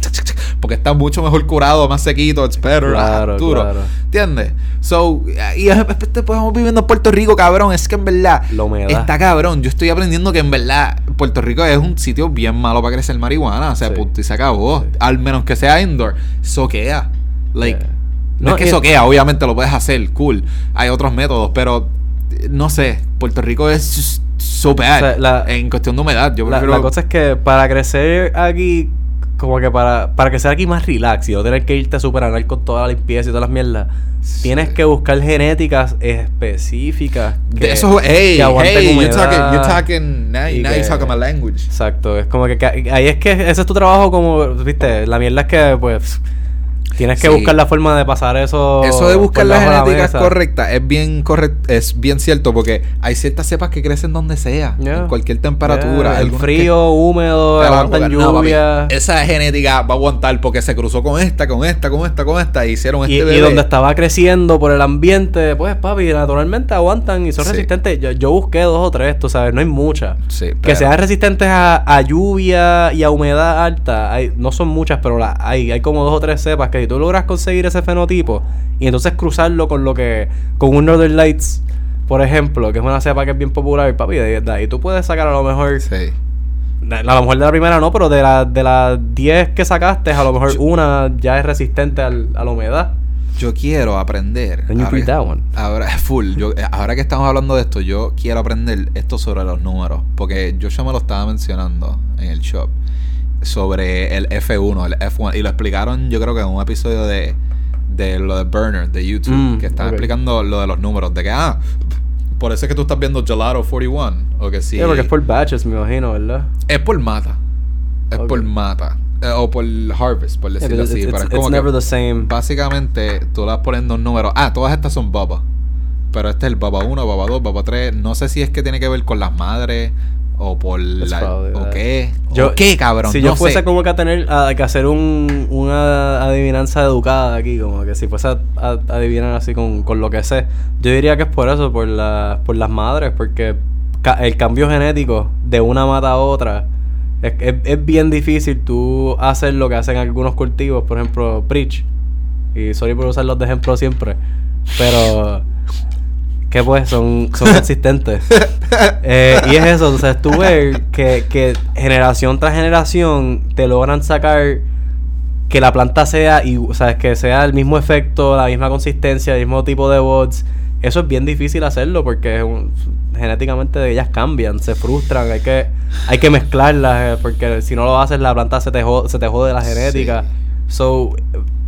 porque está mucho mejor curado, más sequito, it's better, Claro, ah, duro. claro. ¿Entiendes? So, y después estamos viviendo en Puerto Rico, cabrón. Es que en verdad humedad. está cabrón. Yo estoy aprendiendo que en verdad Puerto Rico es un sitio bien malo para crecer marihuana. O sea, Sí. puto, y se acabó. Sí. Al menos que sea indoor. Soquea. Like, Yeah. no, No, es que soquea, obviamente lo puedes hacer, cool. Hay otros métodos, pero no sé. Puerto Rico es so bad O sea, la- en cuestión de humedad. Yo prefiero. la cosa es que para crecer aquí, como que para, para crecer aquí más relax y no tener que irte a superar con toda la limpieza y todas las mierdas, tienes que buscar genéticas específicas. de eso, hey, que aguanten hey, you're talking, you're talking, now, y now que- you're talking my language. Exacto, es como que, que ahí es que ese es tu trabajo como, viste, la mierda es que pues tienes que Sí. buscar la forma de pasar eso. Eso de buscar la genética mesa. correcta es bien correct, es bien cierto porque hay ciertas cepas que crecen donde sea, Yeah. en cualquier temperatura. Yeah, el frío, húmedo, aguantan No, lluvia. esa genética va a aguantar porque se cruzó con esta, con esta, con esta, con esta y hicieron Y, este y bebé. donde estaba creciendo por el ambiente, pues papi, naturalmente aguantan y son Sí. resistentes. Yo, yo busqué dos o tres, tú sabes, no hay muchas. Sí, Que sean resistentes a, a lluvia y a humedad alta. Hay, no son muchas, pero la, hay, hay como dos o tres cepas que si tú logras conseguir ese fenotipo y entonces cruzarlo con lo que. con un Northern Lights, por ejemplo, que es una cepa que es bien popular, papi, de, de ahí tú puedes sacar a lo mejor. Sí. A lo mejor de la primera no, pero de, la, de las 10 que sacaste, a lo mejor Yo- una ya es resistente al- a la humedad. Yo quiero aprender. Ahora- read that one. Ahora, (laughs) full. Yo, eh, ahora que estamos hablando de esto, yo quiero aprender esto sobre los números. Porque yo ya me lo estaba mencionando en el shop. Sobre el F1, el F1. Y lo explicaron, yo creo que en un episodio de, de lo de Burner, de YouTube. Mm, que ok. explicando lo de los números. De que, ah, por eso es que tú estás viendo Gelato 41. O que sí. Sí, porque es por batches, me imagino, ¿verdad? Es por mata. Es Ok. por mata. Eh, o por harvest, por decirlo así. it's, pero it's- es it's como que- never the same. Básicamente, tú las poniendo un número. Ah, todas estas son Baba. Pero este es el Baba 1, Baba 2, Baba 3. No sé si es que tiene que ver con las madres o por That's la. probably ¿O qué? Yo- ¿O qué, cabrón? Si no yo fuese sé. como que a tener a, que hacer un, una adivinanza educada aquí, como que si fuese a, a- a adivinar así con, con lo que sé, yo diría que es por eso, por, la, por las madres, porque ca- el cambio genético de una mata a otra es, es, es bien difícil tú hacer lo que hacen algunos cultivos, por ejemplo, Preach. Y sorry por usarlos de ejemplo siempre, pero que pues son, son (laughs) consistentes. Eh, y es eso, o sea, tú ves que, que generación tras generación te logran sacar que la planta sea, y, o sea, que sea el mismo efecto, la misma consistencia, el mismo tipo de bots. Eso es bien difícil hacerlo porque un- genéticamente ellas cambian, se frustran, hay que, hay que mezclarlas eh, porque si no lo haces la planta se te jode, se te jode la genética. So,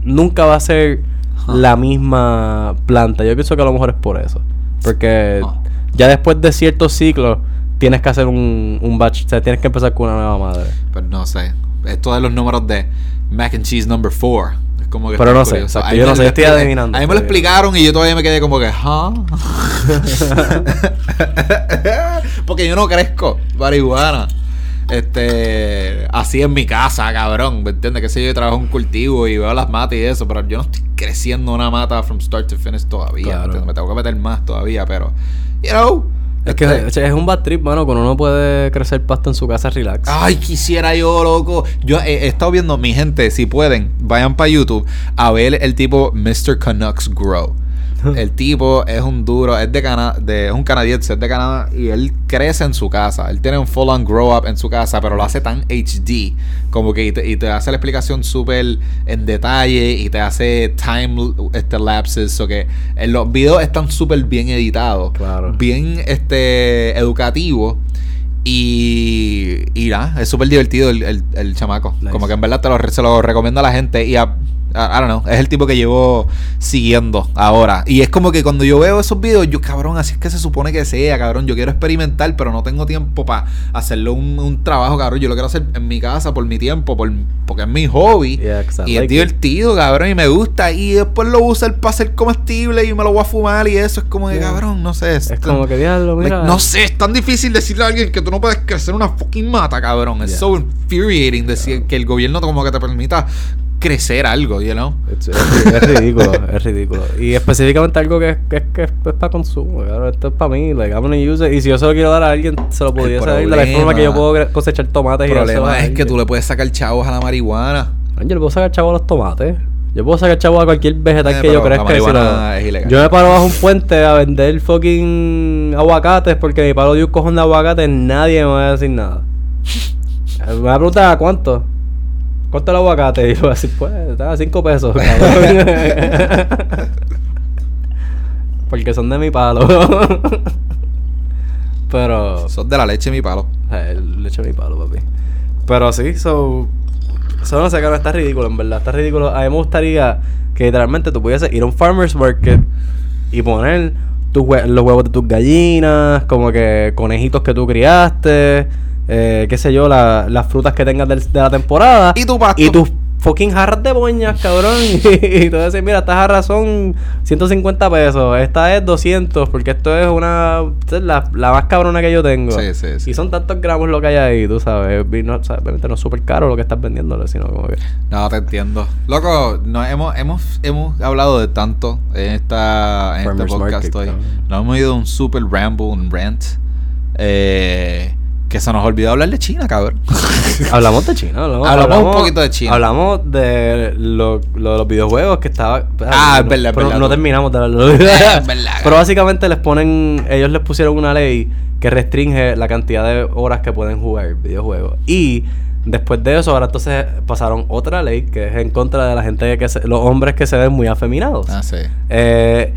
nunca va a ser Huh. la misma planta. Yo pienso que a lo mejor es por eso. Porque Huh. ya después de ciertos ciclos tienes que hacer un, un batch, o sea, tienes que empezar con una nueva madre. Pero no sé. Esto de los números de mac and cheese number 4. Es como que Pero no sé, exacto, yo no sé, estoy adivinando, A mí me lo explicaron y yo todavía me quedé como que, ¿huh? (laughs) Porque yo no crezco marihuana. Este, así en mi casa, cabrón, ¿me entiendes? Que sé yo, yo trabajo en un cultivo y veo las matas y eso, pero yo no estoy creciendo una mata from start to finish todavía, ¿me Claro. entiendes? Me tengo que meter más todavía, pero, you know. Es que este, es un bad trip, mano, cuando uno puede crecer pasto en su casa relax. Ay, quisiera yo, loco. Yo he, he estado viendo, mi gente, si pueden, vayan para YouTube a ver el tipo Mr. Canucks Grow. (laughs) El tipo es un duro, es de Canadá, de, es un canadiense, es de Canadá y él crece en su casa. Él tiene un full on grow up en su casa, pero lo hace tan HD, como que y te, y te hace la explicación súper en detalle y te hace time este, lapses, o que en los videos están súper bien editados, Claro. bien este educativos. Y, y nada, es súper divertido el, el, el chamaco. Nice. Como que en verdad te lo, se lo recomiendo a la gente. Y a- I don't know, es el tipo que llevo siguiendo ahora. Y es como que cuando yo veo esos videos, yo, cabrón, así es que se supone que sea, cabrón. Yo quiero experimentar, pero no tengo tiempo para hacerlo un, un trabajo, cabrón. Yo lo quiero hacer en mi casa por mi tiempo, por, porque es mi hobby. Yeah, y es divertido, cabrón, y me gusta. Y después lo uso para ser comestible y me lo voy a fumar y eso es como Yeah. cabrón, no sé. es como que diablo, Like, mira. no sé, es tan difícil decirle a alguien que tú no puedes crecer una fucking mata, cabrón. Es Yeah. so infuriating decir que el gobierno como que te permita crecer algo, you know? Es, es- es ridículo, es ridículo. Y específicamente algo que, es- que, es- que es para consumo, claro, esto es para mí, like, I'm gonna use it. Y si yo se lo quiero dar a alguien, se lo podría hacer de la forma que yo puedo cosechar tomates El problema es que tú le puedes sacar chavos a la marihuana. Yo le puedo sacar chavo a los tomates. Yo puedo sacar chavo a cualquier vegetal Eh, que yo crezca. si. Yo me paro bajo un puente a vender fucking aguacates porque me paro de un cojón de aguacates, nadie me va a decir nada. (laughs) Me va a preguntar ¿a cuánto. ¿Cuánto el aguacate? Y yo voy a decir, pues, está a 5 pesos, cabrón. (laughs) porque son de mi palo. (laughs) Pero. Sos de la leche, mi palo. Eh, Le echo mi palo, papi. Pero sí, so. Eso no sé, cabrón, está ridículo, en verdad. Está ridículo. A mí me gustaría que literalmente tú pudieses ir a un farmer's market y poner tus hue- los huevos de tus gallinas, como que conejitos que tú criaste, eh, qué sé yo, la- las frutas que tengas del- de la temporada. Y tu pasto. Y tus fucking jarras de boñas, cabrón. (laughs) y tú decir, mira, estas jarras son 150 pesos, esta es 200, porque esto es una. esta es la, la más cabrona que yo tengo. Sí, sí, sí. Y son tantos gramos lo que hay ahí, tú sabes. Y no, o sea, obviamente no es súper caro lo que estás vendiéndole, sino como que. No, te entiendo. Loco, no, hemos, hemos, hemos hablado de tanto en, esta, en este podcast market, hoy. Nos hemos ido a un super ramble, un rant. Eh, que se nos olvidó hablar de China, cabrón. (laughs) Hablamos de China, hablamos, Hablamos un poquito de China. Hablamos de lo, lo de los videojuegos que estaba. Ah, es no, verdad, es pero verdad, No tú. terminamos de hablar de (laughs) los Es verdad. Pero básicamente les ponen. Ellos les pusieron una ley que restringe la cantidad de horas que pueden jugar videojuegos. Y después de eso, ahora entonces pasaron otra ley que es en contra de la gente que se- los hombres que se ven muy afeminados. ah, sí. Eh,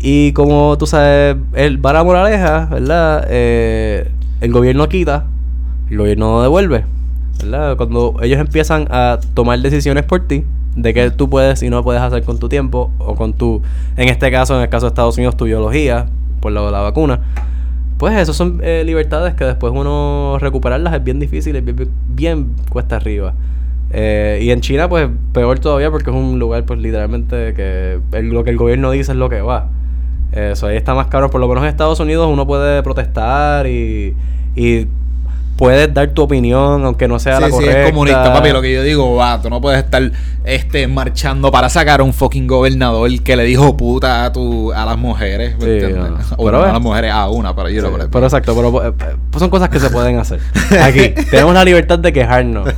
y como tú sabes, el va la moraleja, ¿verdad? Eh, el gobierno quita, el gobierno no devuelve, ¿verdad? Cuando ellos empiezan a tomar decisiones por ti, de qué tú puedes y no puedes hacer con tu tiempo, o con tu, en este caso, en el caso de Estados Unidos, tu biología, por lo de la vacuna, pues eso son eh, libertades que después uno recuperarlas es bien difícil, es bien cuesta arriba. Eh, y en China, pues peor todavía porque es un lugar, pues literalmente que el- lo que el gobierno dice es lo que va. Eso ahí está más caro. Por lo menos en Estados Unidos uno puede protestar y, y puedes dar tu opinión, aunque no sea Sí, la sí, correcta. es comunista, papi. Lo que yo digo, va, tú no puedes estar este, marchando para sacar a un fucking gobernador que le dijo puta a, tu, a las mujeres. ¿me Sí, no. (laughs) O Pero no a las mujeres, a una, pero yo Sí, lo pero exacto, pero eh, pues son cosas que se pueden hacer. Aquí (laughs) tenemos la libertad de quejarnos.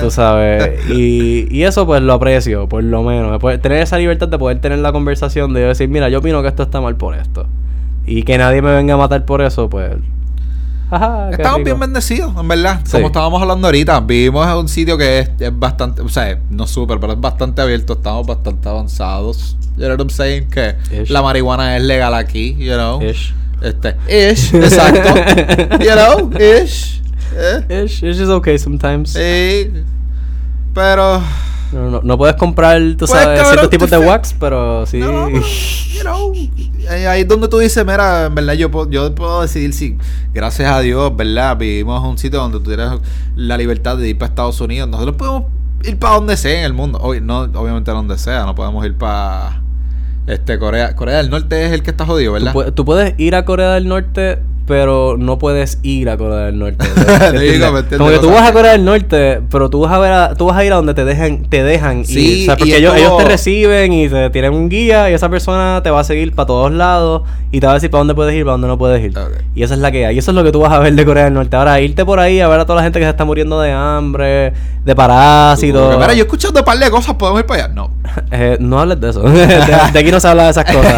Tú sabes. Y, y eso pues lo aprecio, por lo menos. Poder- tener esa libertad de poder tener la conversación de yo decir, mira, yo opino que esto está mal por esto. Y que nadie me venga a matar por eso, pues Ajá, Estamos rico. bien bendecidos, en verdad. Sí. Como estábamos hablando ahorita, vivimos en un sitio que es, es bastante, o sea, no súper, pero es bastante abierto. Estamos bastante avanzados. You know what I'm saying? Que Ish. la marihuana es legal aquí, you know. Ish. Este, ish, exacto. (laughs) you know, ish. Eh, Ish, ish is okay sometimes. sí. Pero. No, no, no puedes comprar, tú Pues, sabes, cabrón, ciertos tipos de wax, pero sí. No, pero, you know, ahí ahí es donde tú dices, mira, en verdad yo puedo, yo puedo decidir si, gracias a Dios, ¿verdad? Vivimos en un sitio donde tú tienes la libertad de ir para Estados Unidos. Nosotros podemos ir para donde sea en el mundo. Obvi- no, obviamente a donde sea, no podemos ir para este Corea. Corea del Norte es el que está jodido, Tú, ¿verdad? pu- tú puedes ir a Corea del Norte, pero no puedes ir a Corea del Norte. (laughs) Te digo. Como que tú vas a Corea del Norte, pero tú vas a ver a- tú vas a ir a donde te dejan, te dejan Sí, ir. O sea, y porque es ellos, te reciben y te tienen un guía y esa persona te va a seguir para todos lados y te va a decir para dónde puedes ir, para dónde no puedes ir. Y esa es la que hay. Y eso es lo que tú vas a ver de Corea del Norte. Ahora, irte por ahí a ver a toda la gente que se está muriendo de hambre, de parásitos. Mira, yo he escuchado un par de cosas, ¿podemos ir para allá? No. (laughs) Eh, no hables de eso. (laughs) de, de aquí no se habla de esas cosas.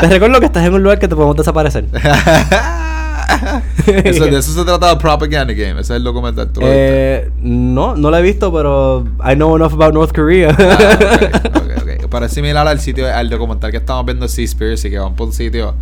Te recuerdo que estás en un lugar que te podemos desaparecer. (laughs) eso, de eso se trata de Propaganda Game. Ese es el documental. Eh, no, no lo he visto, pero I know enough about North Korea. Ah, ok, ok, (laughs) ok. Pero es similar al sitio, al documental que estábamos viendo de Seaspiracy, que van por un sitio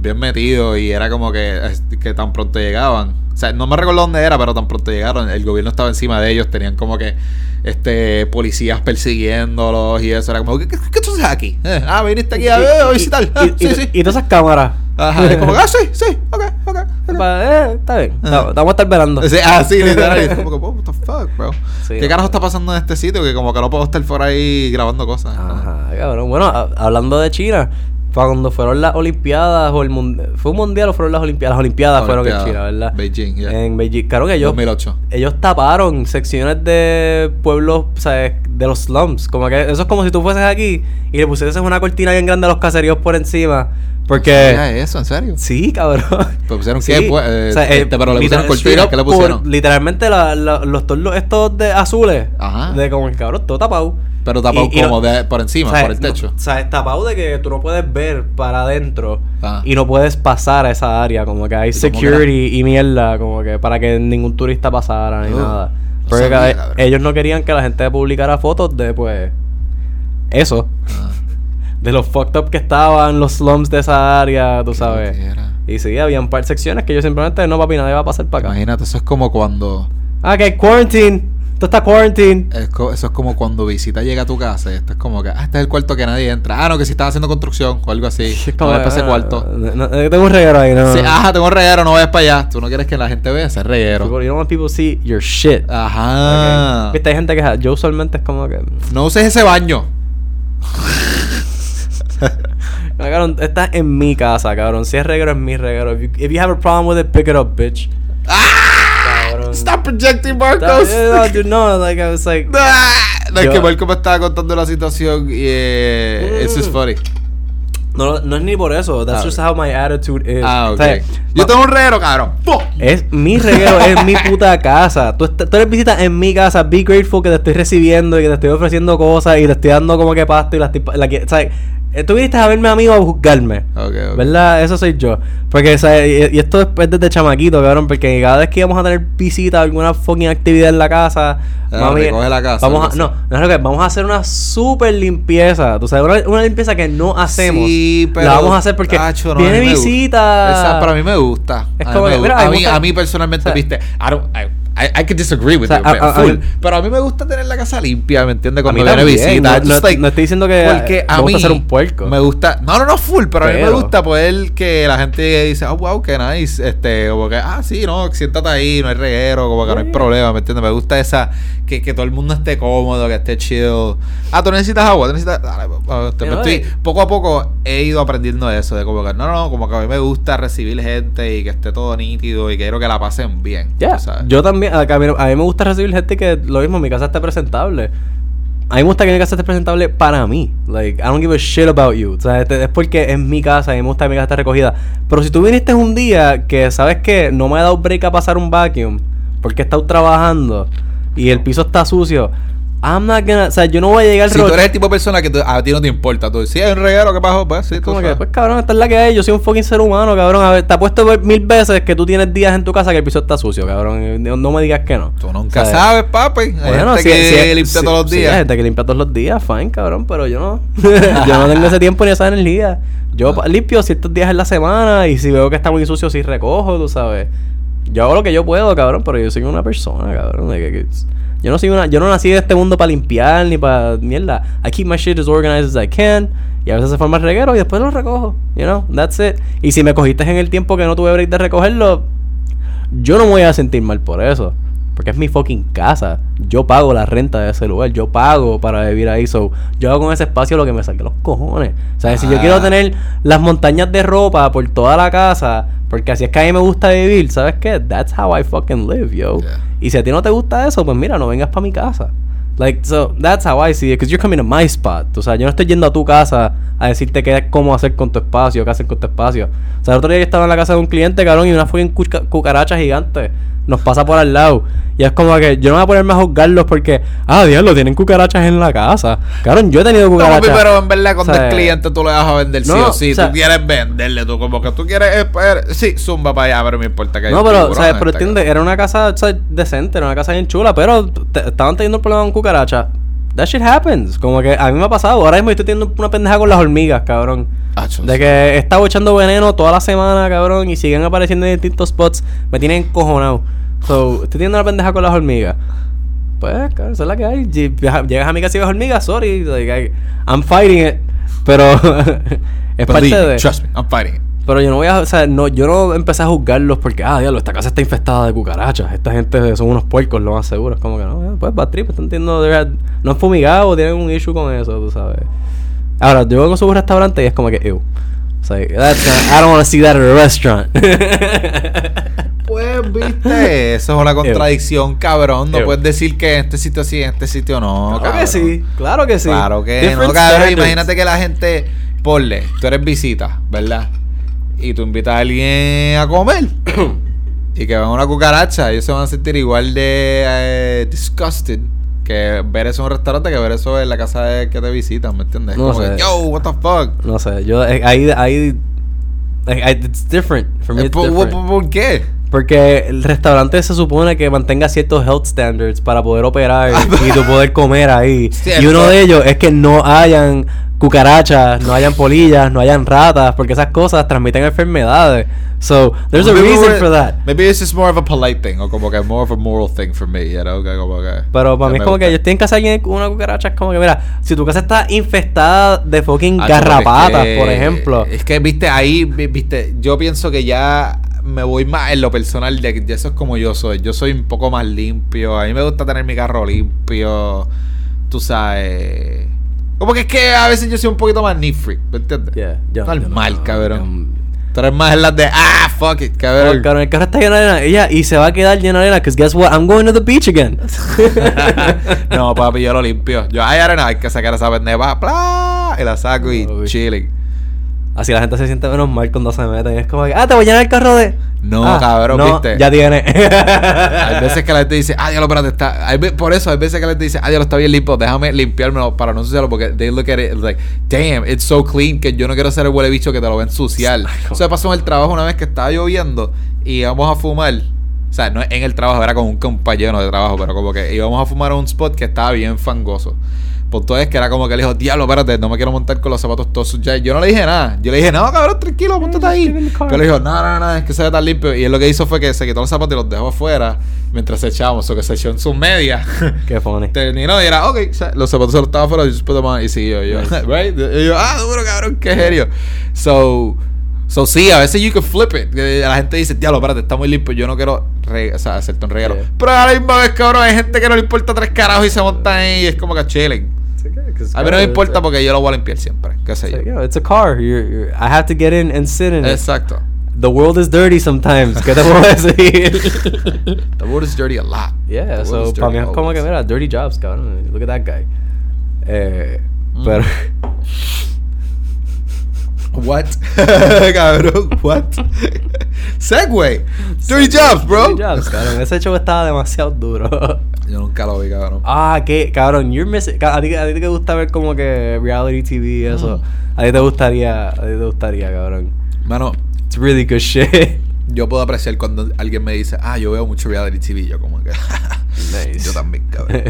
bien metido y era como que, que tan pronto llegaban. O sea, no me recuerdo dónde era, pero tan pronto llegaron, el gobierno estaba encima de ellos, tenían como que este policías persiguiéndolos y eso. Era como, ¿qué, qué, qué tú haces aquí? Eh, ah, viniste aquí a, a visitar. Y, Ah, y- (laughs) sí, y- sí. y todas esas cámaras. Ajá, es como, ah, sí, sí, ok, ok. ok. Pa- eh, está bien. Estamos estamos a estar velando. Sí, ah, sí, literal. es como what the fuck, bro. Sí, ¿Qué carajo está pasando en este sitio? Que como que no puedo estar por ahí grabando cosas. Ajá, cabrón. Bueno, hablando de China, cuando fueron las Olimpiadas o el mundial. ¿Fue un mundial o fueron las Olimpiadas? Las Olimpiadas fueron en China, ¿verdad? Beijing, yeah. En Beijing. Claro que ellos. 2008. Ellos taparon secciones de pueblos, o sea, de los slums. Como que eso es como si tú fueses aquí y le pusieses una cortina bien grande a los caseríos por encima. Porque. ¿Sabía eso? ¿En serio? Sí, cabrón. ¿Pero pusieron qué, pues? Eh, eh, este, pero le pusieron cortina, ¿qué le por- pusieron? literalmente la- la- los tornos estos de azules. Ajá. De como el cabrón, todo tapado. Pero tapado Y- y como no- de, por encima, por el techo. no- o sea, tapado de que tú no puedes ver para adentro Ah. y no puedes pasar a esa área. Como que hay ¿Y cómo security y mierda, como que para que ningún turista pasara ni Oh, nada. Porque ellos no querían que la gente publicara fotos de, pues, eso. Ah, De los fucked up que estaban, los slums de esa área, tú sabes. Y sí, había un par de secciones que yo simplemente, no, papi, nadie va a pasar para acá. Imagínate, eso es como cuando. Ah, que quarantine. Tú estás quarantine. eso es como cuando visita llega a tu casa esto es como que, ah, este es el cuarto que nadie entra. Ah, no, que si están haciendo construcción o algo así. Es (laughs) No como, ves para ese ah, cuarto. no- no- tengo un reguero ahí, ¿no? Sí, ajá, tengo un reguero, no vayas para allá. Tú no quieres que la gente vea ese reguero. You don't want people to see your shit. Ajá. Ok. Viste, hay gente que yo usualmente es como que. No uses ese baño. (laughs) No, cabrón, estás en mi casa, cabrón. Si es reguero, es mi reguero. If you, if you have a problem with it, pick it up, bitch. Cabrón. Stop projecting, Marcos. no, dude, no, like, I was like. Ah, No, es Yo- que Marco me estaba contando la situación y eh, it's just Mm. funny. No, no es ni por eso. That's Ah, just ok. how my attitude is. Ah, O ok. sea, Yo tengo un reguero, cabrón. Fuck. Es mi reguero, es mi (laughs) puta casa. Tú, tú eres visita en mi casa. Be grateful que te estoy recibiendo y que te estoy ofreciendo cosas y te estoy dando como que pasto y las tipa- la o sea, Tú viniste a verme a mí o a juzgarme. Ok, ok. ¿Verdad? Eso soy yo. Porque, o sea, y, y esto es es desde chamaquito, cabrón. Porque cada vez que íbamos a tener visita, alguna fucking actividad en la casa, Ah, recoge la casa, Vamos a, no, no es lo que vamos a hacer una super limpieza. Tú sabes, una, una limpieza que no hacemos. Sí, pero. La vamos a hacer porque Tacho, no, viene mí visita. Esa para mí me gusta. Es a, mí como me que, gusta. mira, a, mí, gusta- a mí personalmente, o sea, viste. I, don't, I, I, I could disagree with O sea, you, a- pero a- full. mí- pero a mí me gusta tener la casa limpia, ¿me entiendes? Cuando viene visita. no- just no- like- no estoy diciendo que Porque a gusta mí ser un puerco. Me gusta. No, no, no, full. Pero, a mí me gusta poder que la gente dice, oh, wow, qué nice. Este, como que, ah, sí, no, siéntate ahí, no hay reguero, como que no hay problema, ¿me entiendes? Me gusta esa, que, que todo el mundo esté cómodo, que esté chill. Ah, tú necesitas agua, tú necesitas. Dale, pues, Sí, me no, estoy- y- poco a poco he ido aprendiendo eso, de como que, no, no, como que a mí me gusta recibir gente y que esté todo nítido y quiero que la pasen bien. Ya, yo también, a, a mí, a mí me gusta recibir gente que lo mismo, mi casa esté presentable. A mí me gusta que mi casa esté presentable para mí. Like, I don't give a shit about you. O sea, este- es porque es mi casa y me gusta que mi casa esté recogida. Pero si tú viniste un día que sabes que no me he dado break a pasar un vacuum porque he estado trabajando y el piso está sucio, I'm not gonna, o sea, yo no voy a llegar Si tú eres el tipo de persona que a ti no te importa, tú si hay un regalo que pasó, pues sí, tú Como que, sabes. pues cabrón, esta es la que hay. Yo soy un fucking ser humano, cabrón. A ver, te apuesto mil veces que tú tienes días en tu casa que el piso está sucio, cabrón. No, no me digas que no. Tú nunca sea, sabes, papi. Hay Bueno, gente si- que si- limpia si- todos los días. hay gente que limpia todos los días, fine, cabrón, pero yo no. (laughs) yo no tengo ese tiempo ni esa energía. Yo pa- limpio ciertos días en la semana y si veo que está muy sucio, sí recojo, tú sabes. Yo hago lo que yo puedo, cabrón, pero yo soy una persona, cabrón. de yo no soy una, yo no nací de este mundo para limpiar ni para mierda. I keep my shit as organized as I can. Y a veces se forma el reguero y después lo recojo. You know, that's it. Y si me cogiste en el tiempo que no tuve break de recogerlo, yo no me voy a sentir mal por eso. Porque es mi fucking casa. Yo pago la renta de ese lugar. Yo pago para vivir ahí. So, yo hago con ese espacio lo que me salga los cojones. O sea, si yo Ah. quiero tener las montañas de ropa por toda la casa, porque así es que a mí me gusta vivir, ¿sabes qué? That's how I fucking live, yo. Yeah. Y si a ti no te gusta eso, pues mira, no vengas para mi casa. Like, so, that's how I see it. Because you're coming to my spot. O sea, yo no estoy yendo a tu casa a decirte qué cómo hacer con tu espacio, qué hacer con tu espacio. O sea, el otro día yo estaba en la casa de un cliente, cabrón, y una fucking cuca- cucaracha gigante nos pasa por al lado. Y es como que yo no voy a ponerme a juzgarlos porque, ah, diablo, tienen cucarachas en la casa. Cabrón, yo he tenido No, cucarachas. papi, pero en verdad cuando O sea, es cliente tú le vas a vender sí no, o sí. o sea- tú quieres venderle, tú como que tú quieres... eh, pues, sí, zumba para allá, pero me importa que No, un pero, ¿sabes? en Pero entiende, era una casa o sea, decente, era una casa bien chula, pero te- estaban teniendo problemas con cucarachas. That shit happens. Como que a mí me ha pasado. Ahora mismo estoy teniendo una pendeja con las hormigas, cabrón. Acho, De que he estado echando veneno toda la semana, cabrón, y siguen apareciendo en distintos spots. Me tienen encojonado. So, estoy teniendo una pendeja con las hormigas. Pues, cabrón, esa es la que hay. Llegas a mi casa y ves hormigas, sorry. Like, I- I'm fighting it. Pero (laughs) es parte Believe me, de. Trust me, I'm fighting it. Pero yo no voy a, o sea, no, yo no empecé a juzgarlos porque, ah, diablo, esta casa está infestada de cucarachas. Esta gente son unos puercos, lo más seguro. Es como que no, eh, pues bad trip, están teniendo, no han fumigado, tienen un issue con eso, tú sabes. Ahora, yo vengo a su restaurante y es como que, ew. O sea, that's not- I don't want to see that at a restaurant. (laughs) Pues, viste, eso es una contradicción, cabrón. No Ew. puedes decir que en este sitio sí, en este sitio no. claro cabrón. que sí, claro que sí. Claro que Different no, cabrón. standards. Imagínate que la gente, ponle, tú eres visita, ¿verdad? Y tú invitas a alguien a comer. y que van una cucaracha. Ellos se van a sentir igual de eh, disgusted que ver eso en un restaurante que ver eso en la casa de que te visitan, ¿me entiendes? No Como sé. que, yo, what the fuck. No sé, yo, eh, ahí, ahí, eh, eh, it's different. For me, Eh, it's ¿Por, different. por- por qué? Porque el restaurante se supone que mantenga ciertos health standards para poder operar y tú poder comer ahí. Cierto. Y uno de ellos es que no hayan cucarachas, no hayan polillas, no hayan ratas, porque esas cosas transmiten enfermedades. So, there's a reason for that. Maybe it's just more of a polite thing, o como que more of a moral thing for me, you know, como que... Pero para mí es como que yo estoy en casa de alguien con una cucaracha, es como que, mira, si tu casa está infestada de fucking Ah, garrapatas, es que- por ejemplo. Es que, viste, ahí, vi- viste, yo pienso que ya me voy más en lo personal de que ya eso es como yo soy. Yo soy un poco más limpio. A mí me gusta tener mi carro limpio. Tú sabes. Como que es que a veces yo soy un poquito más neat freak, ¿me entiendes? Yeah, yo- Normal, yo no- cabrón. yo- Tú eres más en las de, ah, fuck it, Oh, cabrón. cabrón, el carro está lleno de arena. Ella, y se va a quedar lleno de arena. Because guess what? I'm going to the beach again. (laughs) (laughs) no, papi, yo lo limpio. Yo, hay arena, hay que sacar esa pendeja, y la saco y Uy. chilling. Así la gente se siente menos mal cuando se meten. Es como que, ah, te voy a llenar el carro de. No, Ah, cabrón, no, ¿viste? Ya tiene. Hay veces que la gente dice, ah, diablo, espérate, está. hay por eso, hay veces que la gente dice, ah, diablo, está bien limpio, déjame limpiármelo para no ensuciarlo, porque they look at it like, damn, it's so clean que yo no quiero ser el huele bicho que te lo va a ensuciar. Eso me pasó en el trabajo una vez que estaba lloviendo y íbamos a fumar. O sea, no en el trabajo, era con un compañero de trabajo, pero como que íbamos a fumar a un spot que estaba bien fangoso. Punto es que era como que le dijo, diablo, espérate, no me quiero montar con los zapatos todos sucios. Yo no le dije nada. Yo le dije, no, cabrón, tranquilo, montate just ahí. Pero le dijo, no, no, no, es que se ve tan limpio. Y él lo que hizo fue que se quitó los zapatos y los dejó afuera mientras se echábamos. O que se echó en sus medias. (laughs) Qué funny. Terminó y era, ok, los zapatos solo estaban afuera y yo put them on", y siguió yo. Nice. (laughs) right? Y yo, ah, duro, cabrón, qué serio. So, so sí, a veces you can flip it. La gente dice, diablo, espérate, está muy limpio, yo no quiero re- o sea, hacerte un regalo. Yeah. Pero a la misma vez, cabrón, hay gente que no le importa tres carajos y se montan ahí y es como que chilling. A mí no me importa porque yo lo voy a limpiar siempre, qué sé yo. Yeah, it's a car. You're, you're- I have to get in and sit in it. Exacto. The world is dirty sometimes. ¿Qué te puedo decir? The world is dirty a lot. yeah, The so para mí es como que, mira, dirty jobs, cabrón. Look at that guy. Eh, Mm. Pero. What? (laughs) Cabrón, what? Segway. Dirty Jobs, bro. Dirty Jobs, cabrón. Ese show estaba demasiado duro. Yo nunca lo vi, cabrón. ah, que, cabrón, you're missing. A ti, a ti te gusta ver como que reality TV y eso. A ti te gustaría, a ti te gustaría, cabrón. Mano, It's really good shit. (laughs) yo puedo apreciar cuando alguien me dice, ah, yo veo mucho reality TV. Yo como que, (laughs) Nice. yo también, cabrón.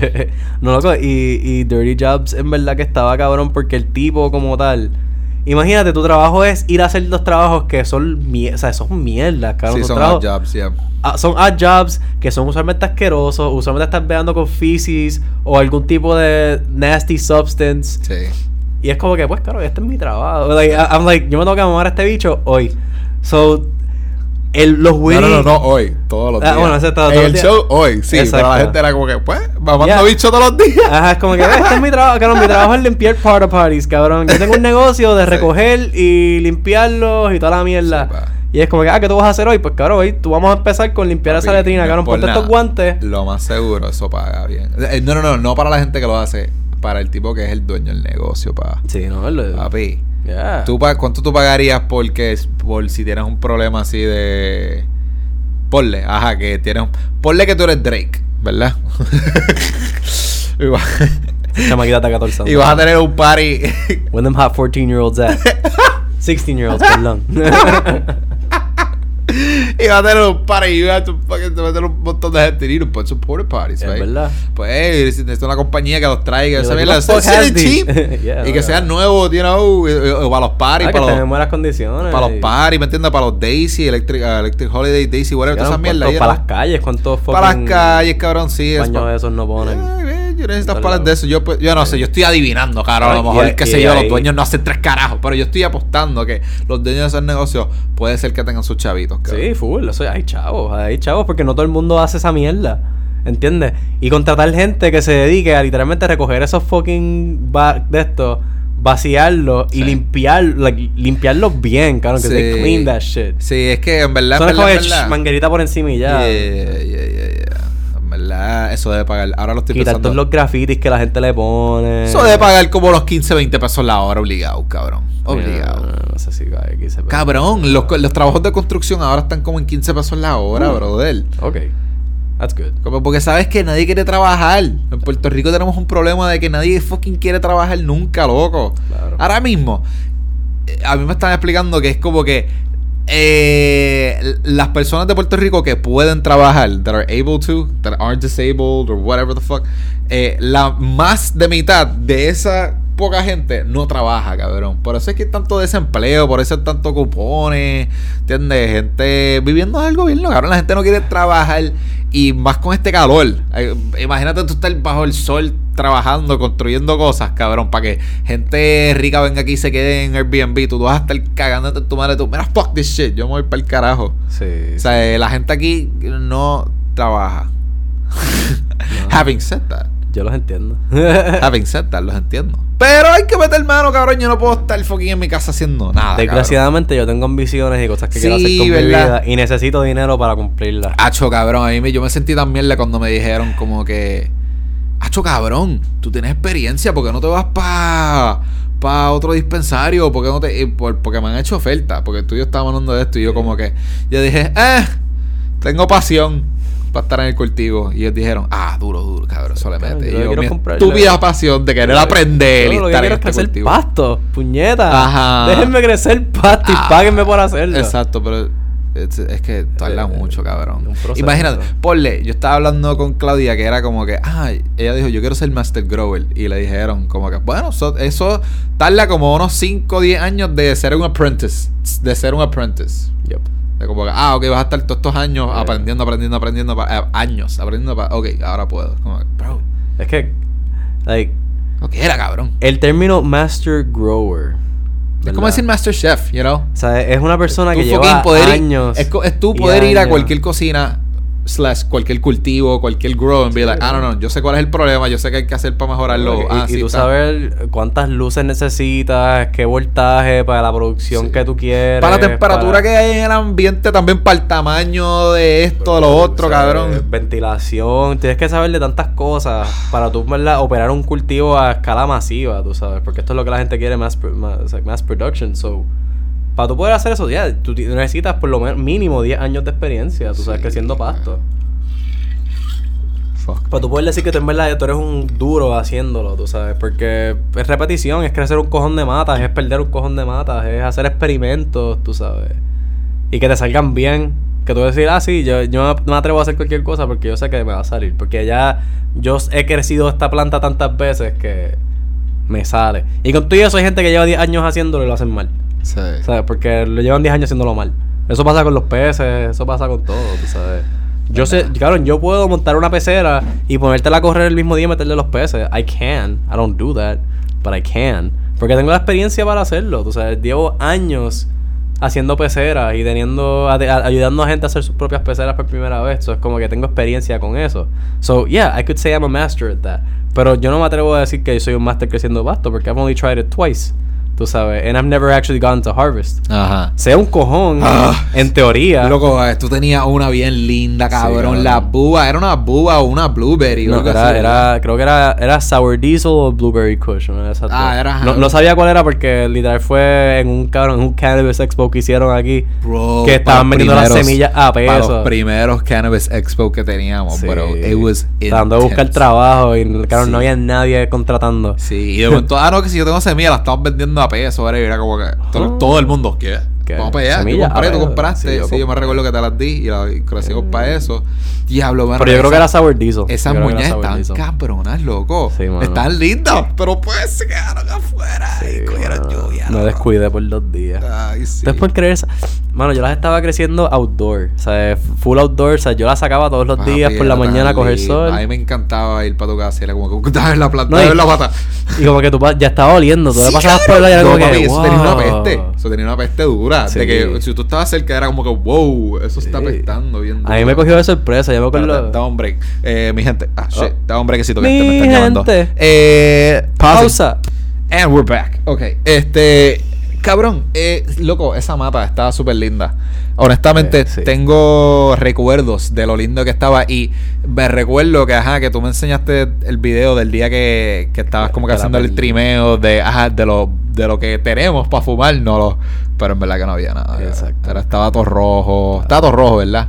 no, loco, y, y Dirty Jobs en verdad que estaba cabrón porque el tipo como tal... Imagínate, tu trabajo es ir a hacer los trabajos que son mierda, o sea, son mierdas, cabrón. Sí, Son trabajos- odd jobs, yeah. Ah, son ad jobs que son usualmente asquerosos, usualmente estás veando con feces o algún tipo de nasty substance. Sí. Y es como que, pues, claro, este es mi trabajo. Like, I'm like, yo me tengo que mamar a este bicho hoy. So, el, los No, witty... no, no, no, hoy, todos los Ah, días. bueno, ese todos el los show, hoy, sí. Pero Exacto. la gente era como que, pues, mamando Yeah. bicho todos los días. Ajá, es como que este es mi trabajo, cabrón. Mi trabajo es limpiar porta parties, cabrón. Yo tengo un negocio de Sí. recoger y limpiarlos y toda la mierda. Sí, y es como que, ah, ¿qué tú vas a hacer hoy? Pues, cabrón, hoy tú vamos a empezar con limpiar esa Papi, letrina, no cabrón. Ponte estos guantes. Lo más seguro, eso paga bien. Eh, No, no, no, no para la gente que lo hace, para el tipo que es el dueño del negocio, pa. Sí, no, lo- Papi. Yeah. ¿Tú pa- ¿Cuánto tú pagarías porque por si tienes un problema así de. Ponle, ajá, que tienes un. Ponle que tú eres Drake, ¿verdad? Chamaquita de 14 años. y vas a tener un party. When them hot 14 year olds at. (laughs) 16 year olds, perdón. (laughs) (laughs) y vas a tener un party y va a tener un montón de gente y no puedes support parties, Es right? verdad. Pues si necesitas una compañía que los traiga, it has these? cheap. Yeah, y que sean yeah. nuevos, you know, para los parties, Ah, para los, buenas condiciones. para los parties, ¿me entiendes? Para los Daisy, Electric, uh, Electric Holiday, Daisy, whatever, todas esas Cabrón, mierdas. ¿cuántos- you Para las calles, ¿cuántos Para las calles, cabrón, sí. baños esos no ponen? Eh, eh, yo necesito Todos palas de eso. Yo, pues, yo no sé, yo estoy adivinando, cabrón. A lo mejor, y- qué y sé yo, los dueños no hacen tres carajos. Pero yo estoy apostando que los dueños de esos negocios puede ser que tengan sus chavitos, cabrón. Sí, full. Eso, hay chavos, hay chavos, porque no todo el mundo hace esa mierda. ¿Entiendes? Y contratar gente que se dedique a literalmente recoger esos fucking de estos, vaciarlos y Sí. limpiar, like, limpiarlos bien, cabrón, que they Sí. clean that shit. Sí, es que en verdad, Eso no en verdad, verdad- manguerita por encima y ya. Yeah, yeah, yeah, verdad, eso debe pagar. Ahora lo estoy Quitar pensando. todos los grafitis que la gente le pone. Eso debe pagar como los 15, 20 pesos la hora, obligado, cabrón. Obligado. No sé si cae 15 pesos. Cabrón, los, los trabajos de construcción ahora están como en 15 pesos la hora, Mm. brother. Ok. That's good. Como porque sabes que nadie quiere trabajar. En Puerto Rico tenemos un problema de que nadie fucking quiere trabajar nunca, loco. Claro. Ahora mismo, eh, a mí me están explicando que es como que eh, las personas de Puerto Rico que pueden trabajar, that are able to, that aren't disabled or whatever the fuck, eh, la más de mitad de esa poca gente no trabaja, cabrón. Por eso es que hay tanto desempleo, por eso hay tanto cupones, ¿entiendes? Gente viviendo del gobierno, cabrón. La gente no quiere trabajar y más con este calor. Eh, Imagínate tú estar bajo el sol trabajando, construyendo cosas, cabrón, para que gente rica venga aquí y se quede en Airbnb. Tú vas a estar cagándote en tu madre. Tú, mira, fuck this shit. Yo me voy para el carajo. Sí. O sea, eh, la gente aquí no trabaja. (laughs) No. Having said that. Yo los entiendo. Having said that, los entiendo. Pero hay que meter mano, cabrón. Yo no puedo estar fucking en mi casa haciendo nada. Desgraciadamente yo tengo ambiciones y cosas que quiero hacer con mi vida y necesito dinero para cumplirlas. Hacho, cabrón. A mí yo me sentí tan mierda cuando me dijeron como que... Hacho, cabrón. Tú tienes experiencia. ¿Por qué no te vas para pa otro dispensario? ¿Por qué no te...? por- porque me han hecho oferta. Porque tú y yo estábamos hablando de esto y yo como que... Yo dije, eh... Tengo pasión para estar en el cultivo. Y ellos dijeron, ah, duro, duro, cabrón. Cabrón, mete. yo yo, mi comprarle- estúpida pasión de querer Yo- aprender y yo estar en quiero es este crecer cultivo. pasto, puñeta. Ajá. Déjenme crecer pasto y Ah, páguenme por hacerlo. Exacto, pero es, es que tarda Eh, mucho, cabrón. Imagínate, ponle, yo estaba hablando con Claudia que era como que, ah, ella dijo, yo quiero ser Master Grower. Y le dijeron, como que, bueno, so- eso tarda como unos 5 o 10 años de ser un apprentice. De ser un apprentice. De como que, ah, ok, vas a estar todos estos años Yeah. aprendiendo, aprendiendo, aprendiendo, eh, años aprendiendo, pa- ok, ahora puedo. Como bro, Es que, like, ¿qué era, cabrón? el término master grower. Es ¿verdad? como decir Master Chef, you know? O sea, es una persona Tú que lleva poder ir- años. es, co- es tú y poder ir a años. cualquier cocina slash cualquier cultivo, cualquier grow and be like, ah, no, no, yo sé cuál es el problema, yo sé qué hay que hacer para mejorarlo. Y, ah, y sí, tú saber cuántas luces necesitas, qué voltaje para la producción Sí. que tú quieres. Para la temperatura para- que hay en el ambiente, también para el tamaño de esto, de lo otro, cabrón. Ventilación, tienes que saber de tantas cosas para tú ¿verdad? operar un cultivo a escala masiva, tú sabes, porque esto es lo que la gente quiere, mass, like, mass production, so Para tú poder hacer eso, ya, tú necesitas por lo menos mínimo 10 años de experiencia, tú sabes, Sí, creciendo pasto. Fuck. Para tú poder decir que tú en verdad tú eres un duro haciéndolo, tú sabes, porque es repetición, es crecer un cojón de matas, es perder un cojón de matas, es hacer experimentos, tú sabes. Y que te salgan bien. Que tú decir, ah, sí, yo, yo me atrevo a hacer cualquier cosa porque yo sé que me va a salir. Porque ya yo he crecido esta planta tantas veces que me sale. Y con todo eso hay gente que lleva 10 años haciéndolo y lo hacen mal. Sí. ¿Sabes? Porque lo llevan 10 años haciéndolo mal. Eso pasa con los peces, eso pasa con todo, tú sabes. Yo sé, claro, yo puedo montar una pecera y ponértela a correr el mismo día y meterle los peces. I can. I don't do that. But I can. Porque tengo la experiencia para hacerlo. Tú sabes, llevo años haciendo peceras y teniendo a- a- ayudando a gente a hacer sus propias peceras por primera vez. So, es como que tengo experiencia con eso. So, yeah, I could say I'm a master at that. Pero yo no me atrevo a decir que soy un master creciendo pasto porque I've only tried it twice. Tú sabes, and I've never actually gone to harvest. Ajá. Sea un cojón, Ah. en teoría. Loco, eh, tú tenías una bien linda, cabrón. cabrón. La buba, era una buba o una blueberry. No, era, así, era, creo que era, era Sour Diesel o Blueberry Kush. esas Ah, era- No, no sabía cuál era porque literal fue en un cabrón, en un Cannabis Expo que hicieron aquí. Bro, que estaban para vendiendo las semillas a Para peso. los primeros Cannabis Expo que teníamos, Sí. bro. It was Tratando de buscar trabajo y cabrón, Sí. no había nadie contratando. Sí, y de momento, ah, no, que si yo tengo semillas, las estamos vendiendo a peso, era como que todo, todo el mundo, ¿qué? Vamos para allá. Yo compré, tú compraste. Sí, Sí, yo yo, compré. me recuerdo que te las di y la y crecimos para eso. Diablo, mano, Pero yo creo que era Sour Diesel. Esas muñecas están cabronas, loco. Sí, mano. están lindas, pero pues se quedaron afuera Sí, y lluvia. Me descuidé por dos días. Ay, sí. Ustedes pueden creer esa- Mano, yo las estaba creciendo outdoor. O sea, full outdoor. O sea, yo las sacaba todos los Papi, días por la mañana a coger sol. A mí me encantaba ir para tu casa y era como que dame la planta, No, y- dame la pata. Y como que tú ya estaba oliendo. Tú le Sí, pasabas claro. por la y era No, como que. eso tenía una peste. Eso tenía una peste dura. Sí. De que si tú estabas cerca era como que, wow, eso está apestando bien A mí me duro". cogió de sorpresa. Yo me acuerdo. Da un break. Eh, mi gente. Ah, shit. Oh. Da un breakcito que Mi te me están llamando. Eh. Pausa. And we're back. Ok. Este. Cabrón, eh, loco, esa mata estaba súper linda. Honestamente, Eh, sí. tengo recuerdos de lo lindo que estaba. Y me recuerdo que, ajá, que tú me enseñaste el video del día que, que estabas como que De haciendo el trimeo de, ajá, de lo, de lo que tenemos para fumar, no lo. Pero en verdad que no había nada. Exacto. Era- estaba todo rojo. Estaba todo rojo, ¿verdad?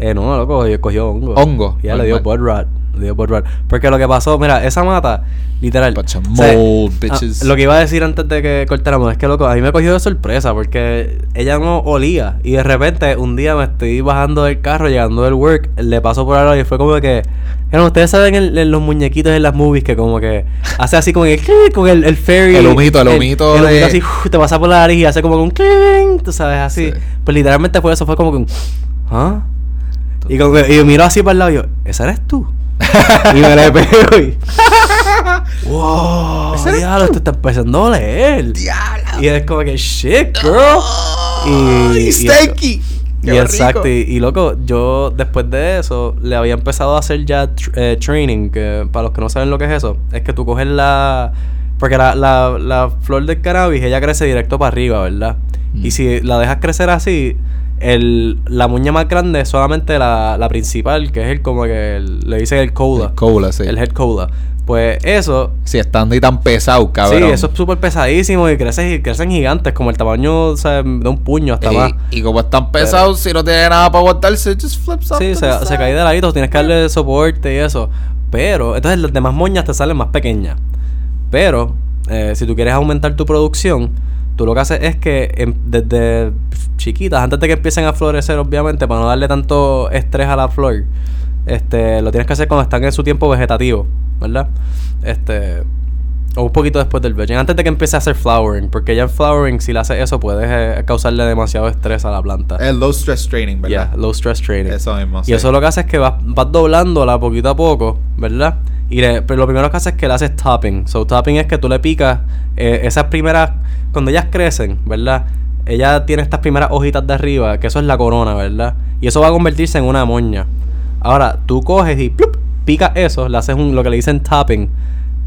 Eh, no, loco, yo cogió hongo. Hongo, Y ya le dio bud rot. Le dio bud rot. Porque lo que pasó, mira, esa mata, literal. Bunch of o sea, mold, ah, bitches. lo que iba a decir antes de que cortáramos es que, loco, a mí me cogió de sorpresa porque ella no olía. Y de repente, un día me estoy bajando del carro, llegando del work, le pasó por ahí y fue como que. Bueno, ustedes saben en, en los muñequitos en las movies que como que hace así con el con el, el fairy. El humito, el humito El, humito así, uf, te pasa por la nariz y hace como un cling, tú sabes, así. Sí. Pues literalmente fue eso, fue como que un. ¿Ah? Y, como que, y yo miro así para el lado y yo, ¿esa eres tú? (laughs) y me le pego y. (laughs) ¡Wow! ¿Ese eres Diablo, esto está empezando a leer. ¡Diablo! Y es como que, shit, girl. Y- ¡Ay, y- stanky! Y ¡Qué exacto, y, y loco, yo después de eso le había empezado a hacer ya tr- eh, training, que para los que no saben lo que es eso, es que tú coges la... Porque la, la, la flor del cannabis, ella crece directo para arriba, ¿verdad? Mm. Y si la dejas crecer así, el, la muña más grande es solamente la, la principal, que es el como que el- le dicen el coda. El cola, sí. El head coda. Pues eso, Si estando y tan pesado, cabrón. sí, eso es súper pesadísimo y crecen, y crecen gigantes, como el tamaño o sea, de un puño hasta más. y, como es tan pesado, si no tiene nada para aguantarse, just flips up Sí, se, cae de ladito, tienes que darle soporte y eso. Pero, entonces las demás moñas te salen más pequeñas. Pero, eh, si tú quieres aumentar tu producción, tú lo que haces es que em- desde chiquitas, antes de que empiecen a florecer, obviamente, para no darle tanto estrés a la flor, este, lo tienes que hacer cuando están en su tiempo vegetativo, ¿verdad? Este, o un poquito después del vegging, antes de que empiece a hacer flowering, porque ya en flowering, si le haces eso, puedes eh, causarle demasiado estrés a la planta. El low stress training, ¿verdad? Yeah, low stress training. Eso mismo. Y sí. eso lo que hace es que vas, vas doblándola poquito a poco, ¿verdad? Y le- pero lo primero que hace es que le haces topping. So, topping es que tú le picas eh, esas primeras. Cuando ellas crecen, ¿verdad? Ella tiene estas primeras hojitas de arriba, que eso es la corona, ¿verdad? Y eso va a convertirse en una moña. Ahora, tú coges y ¡plup! picas eso, le haces un, lo que le dicen topping.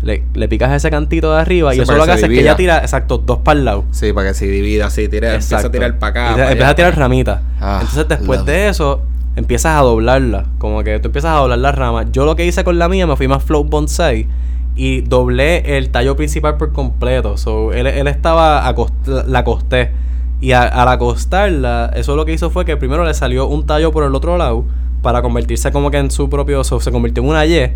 Le, le picas ese cantito de arriba Sí, y eso lo que hace es que ella tira, exacto, dos para el lado. Sí, para que se divida así, tira, empieza a tirar para acá. Y para allá. a tirar ramitas. Ah, Entonces después de eso, empiezas a doblarla. Como que tú empiezas a doblar las ramas. Yo lo que hice con la mía, me fui más float bonsai. Y doblé el tallo principal por completo. So, él, él estaba, acost- la acosté. Y a- al acostarla, eso lo que hizo fue que primero le salió un tallo por el otro lado para convertirse como que en su propio... so, se convirtió en una Y.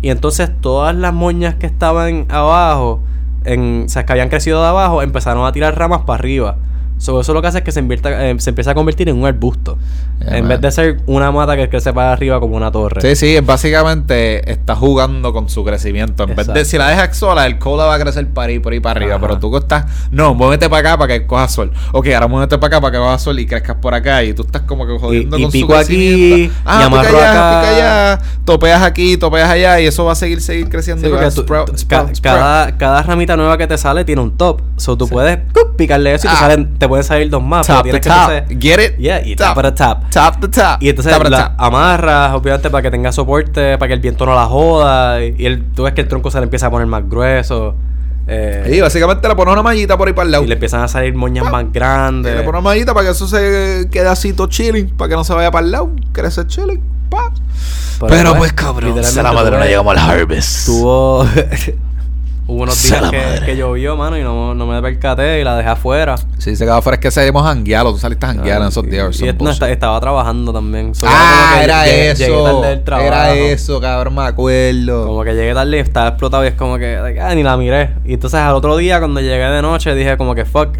Y entonces todas las moñas que estaban abajo, en, o sea, que habían crecido de abajo, empezaron a tirar ramas para arriba. So, eso lo que hace es que se, invierta, eh, se empieza a convertir en un arbusto. Yeah, en man. vez de ser una mata que crece para arriba como una torre. Sí, sí, es básicamente está jugando con su crecimiento. En vez de si la dejas sola, el cola va a crecer para ahí, por ahí para arriba. Ajá. Pero tú estás, no, muévete para acá para que cojas sol. Ok, ahora muévete para acá para que cojas sol y crezcas por acá. Y tú estás como que jodiendo y con pico su aquí, crecimiento. Ah, y pica amarro allá, acá. pica allá, topeas aquí, topeas allá. Y eso va a seguir, seguir creciendo. Sí, y va porque a tú- sprout, tú- sprout, ca- sprout. cada, cada ramita nueva que te sale tiene un top. So tú puedes ¡cup! picarle eso y te, Ah. salen, te pueden salir dos más. pero Top to tienes que top. entonces- Get it? Yeah, y top the top. Top to top. Y entonces Top the la top. amarras, obviamente, para que tenga soporte, para que el viento no la joda. Y, el, tú ves que el tronco se le empieza a poner más grueso. eh, Y básicamente le pones una mallita por ahí para el lado. y le empiezan a salir moñas más Y grandes. le pones una mallita para que eso se quede así todo chilling, para que no se vaya para el lado, crece chilling, pa. Pero, pues, cabrón, literalmente se la madre no llegamos al harvest. Tuvo. (laughs) Hubo unos días que, que llovió, mano, y no, no me percaté y la dejé afuera. Sí, se quedó afuera es que salimos a janguearlo, tú saliste a janguear en esos días. y no, estaba trabajando también. So, ah, que era llegué- eso. Llegué tarde del trabajo. Era eso, cabrón, me acuerdo. Como que llegué tarde y estaba explotado y es como que, ah, ni la miré. Y entonces al otro día, cuando llegué de noche, dije como que fuck,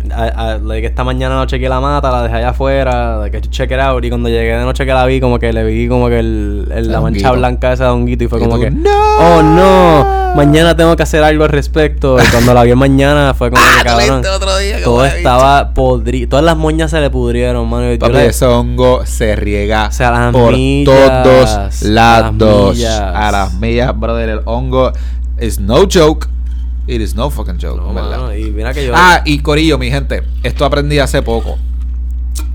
like, esta mañana no chequeé la mata, la dejé allá afuera, like, check it out. Y cuando llegué de noche que la vi, como que le vi como que el, la mancha blanca esa de honguito y fue como tú, que, "No". oh no, mañana tengo que hacer algo al respecto. Y cuando la vi mañana fue como Ah, que cabrón. Todo estaba podrido, todas las moñas se le pudrieron, mano. y yo Papi, le- ese hongo se riega O sea, a las por millas, todos lados. A las millas, brother. El hongo is no joke. It is no fucking joke, No, ¿verdad? mano, y mira que yo. Ah, y Corillo, mi gente, esto aprendí hace poco.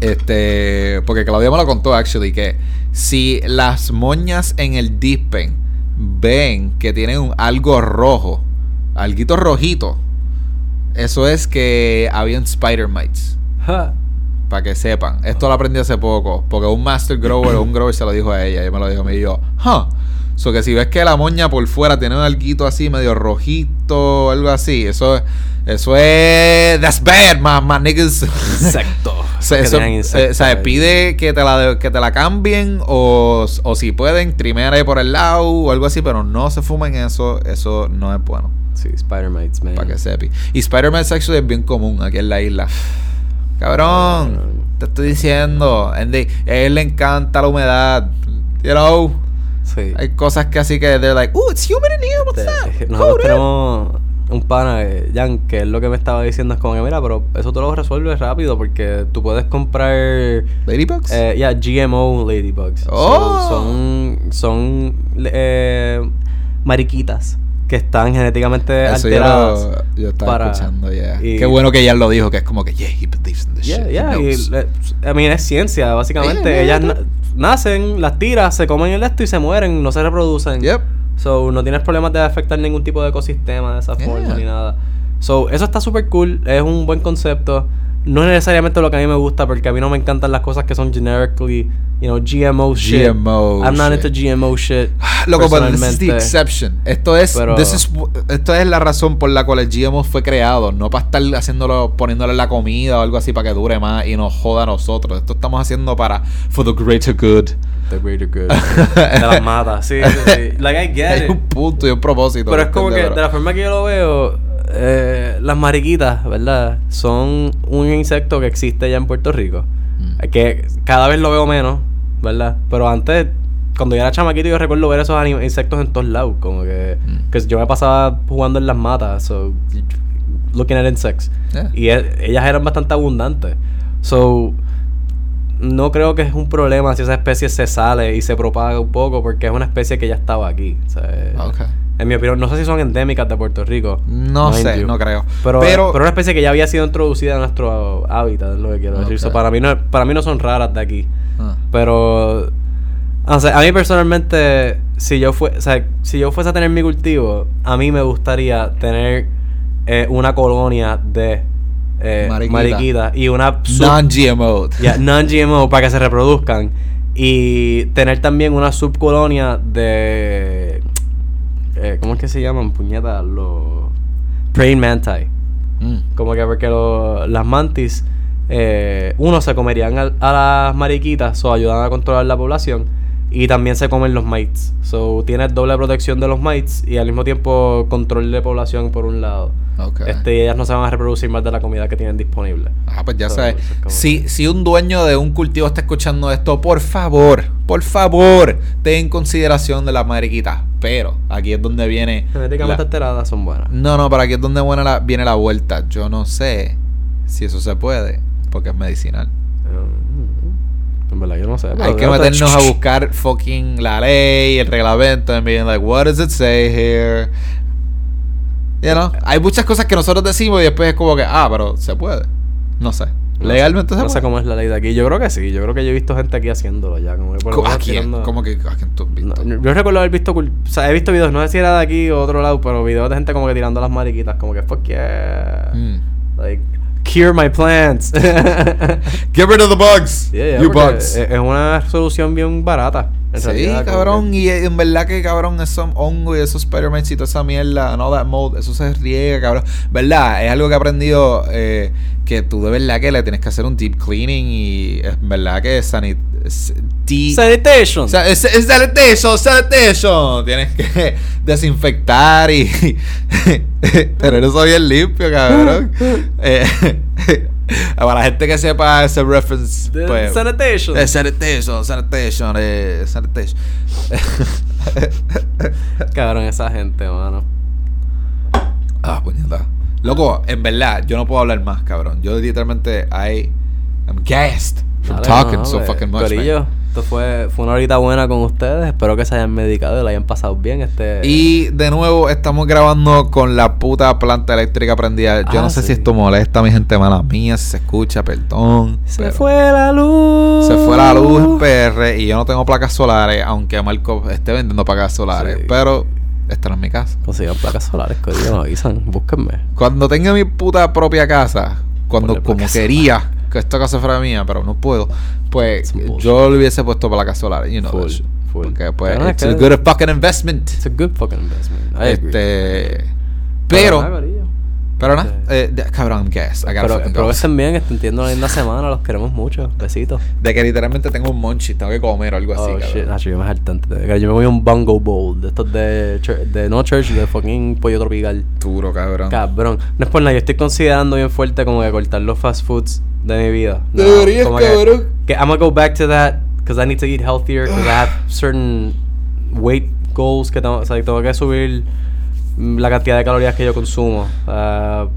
Este, porque Claudia me lo contó, actually, que si las moñas en el dispen ven que tienen un- algo rojo, alguito rojito, eso es que habían spider mites. Para que sepan. Esto lo aprendí hace poco. Porque un master grower un grower se lo dijo a ella. Y me lo dijo a mí y yo. Huh. So que si ves que la moña por fuera tiene un alguito así, medio rojito, algo así. Eso, eso es. That's bad, my, my niggas. Insecto. (laughs) O sea, Que eso, eh, insectos o sea, ahí. pide que te la, que te la cambien o, o si pueden, trimear ahí por el lado o algo así, pero no se fumen eso, eso no es bueno. Sí, Spider-Mites, man. Para que sepi. Y Spider-Man actually es bien común aquí en la isla. Cabrón, te estoy diciendo. and they- a él le encanta la humedad. You know, Sí. hay cosas que así que they're like, oh, it's humid in here, what's that? Nosotros Cool, eh." tenemos un pana, eh, Jan, que es lo que me estaba diciendo. Es como que, mira, pero eso tú lo resuelves rápido porque tú puedes comprar. Ladybugs? Eh, ya, GMO Ladybugs. So, Oh. son. Son. eh, mariquitas que están genéticamente Eso yo, alteradas. lo, yo estaba para- escuchando, yeah. y- Qué bueno que ella lo dijo, que es como que, yeah, he believes in this Yeah, shit. yeah, y knows." le- I mean, es ciencia, básicamente. Ellas na- nacen, las tiras, se comen el esto y se mueren, no se reproducen. Yep. So, no tienes problemas de afectar ningún tipo de ecosistema de esa forma ni nada. So, eso está súper cool, es un buen concepto. No es necesariamente lo que a mí me gusta, porque a mí no me encantan las cosas que son generically, you know, GMO shit. GMO I'm not shit. into GMO shit. (sighs) Loco, pero this is the exception. Esto es, Pero- this is- esto es la razón por la cual el GMO fue creado. No para estar haciéndolo, poniéndole la comida o algo así para que dure más y nos joda a nosotros. Esto estamos haciendo para for the greater good. The greater good. (laughs) de las matas, sí, sí, sí. Like, I get Hay it. un punto y un propósito. Pero es como que, de la forma que yo lo veo, eh, las mariquitas, ¿verdad? Son un insecto que existe ya en Puerto Rico. Mm. Que cada vez lo veo menos, ¿verdad? Pero antes, cuando yo era chamaquito, yo recuerdo ver esos insectos en todos lados. Como que, Mm. que yo me pasaba jugando en las matas, so, looking at insects. Yeah. Y e- ellas eran bastante abundantes. So, no creo que es un problema si esa especie se sale y se propaga un poco, porque es una especie que ya estaba aquí. Ok. En mi opinión, no sé si son endémicas de Puerto Rico. No sé, you. no creo. Pero, Pero- pero, una especie que ya había sido introducida en nuestro hábitat, es lo que quiero decir. So, para, mí no, para mí no son raras de aquí. Ah. Pero, o sea, a mí personalmente, si yo, fue, o sea, si yo fuese a tener mi cultivo, a mí me gustaría tener eh, una colonia de eh, Mariquita. mariquitas y una Non-GMO. ya, non-GMO para que se reproduzcan. Y tener también una subcolonia de. eh, ¿Cómo es que se llaman? Puñetas, los. Praying mantis. Mm. Como que porque lo- las mantis eh, uno, se comerían a, a las mariquitas, o ayudan a controlar la población. Y también se comen los mites. So, tienes doble protección de los mites y al mismo tiempo control de población por un lado. Este, y ellas no se van a reproducir más de la comida que tienen disponible. Ah, pues ya So, sabes. Si, si un dueño de un cultivo está escuchando esto, por favor, por favor, ten en consideración de las mariquitas. Pero aquí es donde viene. Genéticamente alteradas son buenas. No, no, pero aquí es donde buena la- viene la vuelta. Yo no sé si eso se puede, porque es medicinal. En verdad, yo no sé. pero Hay que meternos a buscar fucking la ley, el reglamento, and being like, what does it say here? You know, hay muchas cosas que nosotros decimos y después es como que, ah, pero se puede. No sé. No Legalmente sé, se No sé puede. cómo es la ley de aquí. Yo creo que sí. Yo creo que yo he visto gente aquí haciéndolo ya. Como que por lo ¿Cómo- ¿A quién? ¿Cómo que a quién tú has visto? No, yo recuerdo haber visto, o sea, he visto videos, no sé si era de aquí o otro lado, pero videos de gente como que tirando las mariquitas, como que fuck yeah. Mm. Like, cure my plants. (laughs) Get rid of the bugs. (laughs) Yeah, yeah, you porque bugs. Es, una solución bien barata. Sí, realidad, cabrón, que- y eh, en verdad que cabrón, esos hongos y esos spider y toda esa mierda, and all that mold, eso se riega, cabrón. ¿Verdad? Es algo que he aprendido eh, que tú de verdad que le tienes que hacer un deep cleaning y es verdad que sanit Sanitation. es sanitation, sanitation. Tienes que (laughs) desinfectar y tener eso bien limpio, cabrón. Eh, (laughs) para la gente que sepa ese reference, The pues, sanitation. eh, sanitation, sanitation, eh, sanitation. (laughs) Cabrón, esa gente, mano. ah, puñeta. Loco, en verdad, yo no puedo hablar más, cabrón. Yo literalmente, I am gassed from Dale, talking no, so pues, fucking much, man. Corillo, esto fue, fue una horita buena con ustedes. Espero que se hayan medicado y la hayan pasado bien. Este... Y de nuevo estamos grabando con la puta planta eléctrica prendida. Yo Ah, no sé sí. si esto molesta a mi gente mala mía, si se escucha, perdón. Se pero fue la luz. se fue la luz en PR y yo no tengo placas solares, aunque Marco esté vendiendo placas solares. Sí. Pero esta no es mi casa. Consigan placas solares, corillo, me avisan. Búsquenme. Cuando tenga mi puta propia casa, cuando Ponle como quería que esta casa fuera mía, pero no puedo, pues yo le hubiese puesto placas solares, you know. Full, full. Porque pues it's a good fucking investment. It's a good fucking investment. I agree. Este, Pero, nada, pero. Pero nada, eh, de- cabrón, gassed. I gotta Pero, fucking que estén bien, estén teniendo una linda semana, los queremos mucho. Besitos. De que literalmente tengo un munchie, tengo que comer o algo así, oh cabrón. shit, Nacho, yo me harté antes de- Yo me voy a un bungo bowl de estos de, chur- de no church, de fucking pollo tropical. Duro, cabrón. Cabrón. No es por nada, yo estoy considerando bien fuerte como que cortar los fast foods de mi vida. No, Deberías, como que- cabrón. Que, I'm gonna go back to that because I need to eat healthier because I have certain weight goals que tengo, o sea, que tengo que subir la cantidad de calorías que yo consumo. ah,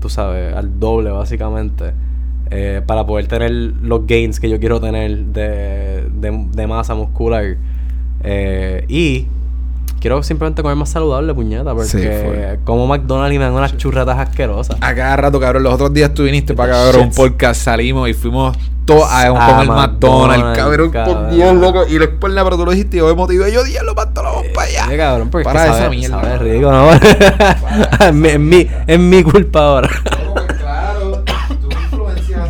tú sabes, al doble básicamente. eh, para poder tener los gains que yo quiero tener de, de, de masa muscular. Eh, y quiero simplemente comer más saludable, puñeta, porque Sí, como McDonald's y me dan unas churratas asquerosas. A cada rato, cabrón. Los otros días tú viniste para acá ver un podcast, salimos y fuimos todos a A comer McDonald's, McDonald's, cabrón, por cabrón. Dios, loco. Y después la tú lo dijiste y yo me motivé. Yo dije, lo vamos Eh, para allá. sí, cabrón, porque Para es que esa sabe, mierda, sabe cabrón. rico, ¿no? (laughs) es, mi, es, mi, es mi culpa ahora. claro, tú influencias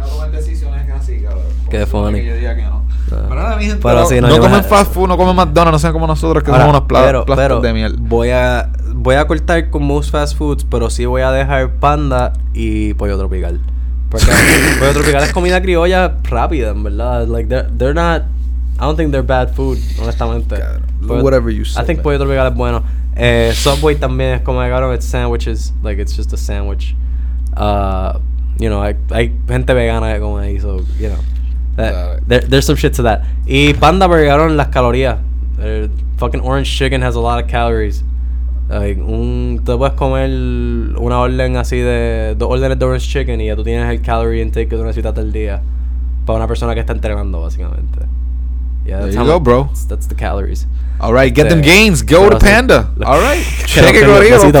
a tomar decisiones así, cabrón. Qué funny. Nada, mi gente, Pero no, sí, no, no comen fast food, no comen McDonald's, no sean como nosotros que Ahora, somos unos pla- de miel. Voy a, voy a cortar con most fast foods, pero sí voy a dejar panda y pollo tropical. Porque (laughs) pollo tropical es comida criolla rápida, en verdad. Like, they're, they're not... I don't think they're bad food, honestamente. Pollo- whatever you say, I think man. pollo tropical es bueno. Eh, Subway también es como, cabrón, it's sandwiches. Like, it's just a sandwich. Uh, you know, hay, hay gente vegana que come ahí, so, you know. That- there, there's some shit to that. Y Panda Burger, las calorías. Eh, fucking orange chicken has a lot of calories. Like, un, tú puedes comer una orden así de dos órdenes de orange chicken y ya tú tienes el calorie intake que tú necesitas del día para una persona que está entrenando básicamente. Yeah, There that's you how go, much- bro. That's, that's the calories. All right, get them Eh, gains. Go pero to. Panda. All right. Pero Cheque, sí,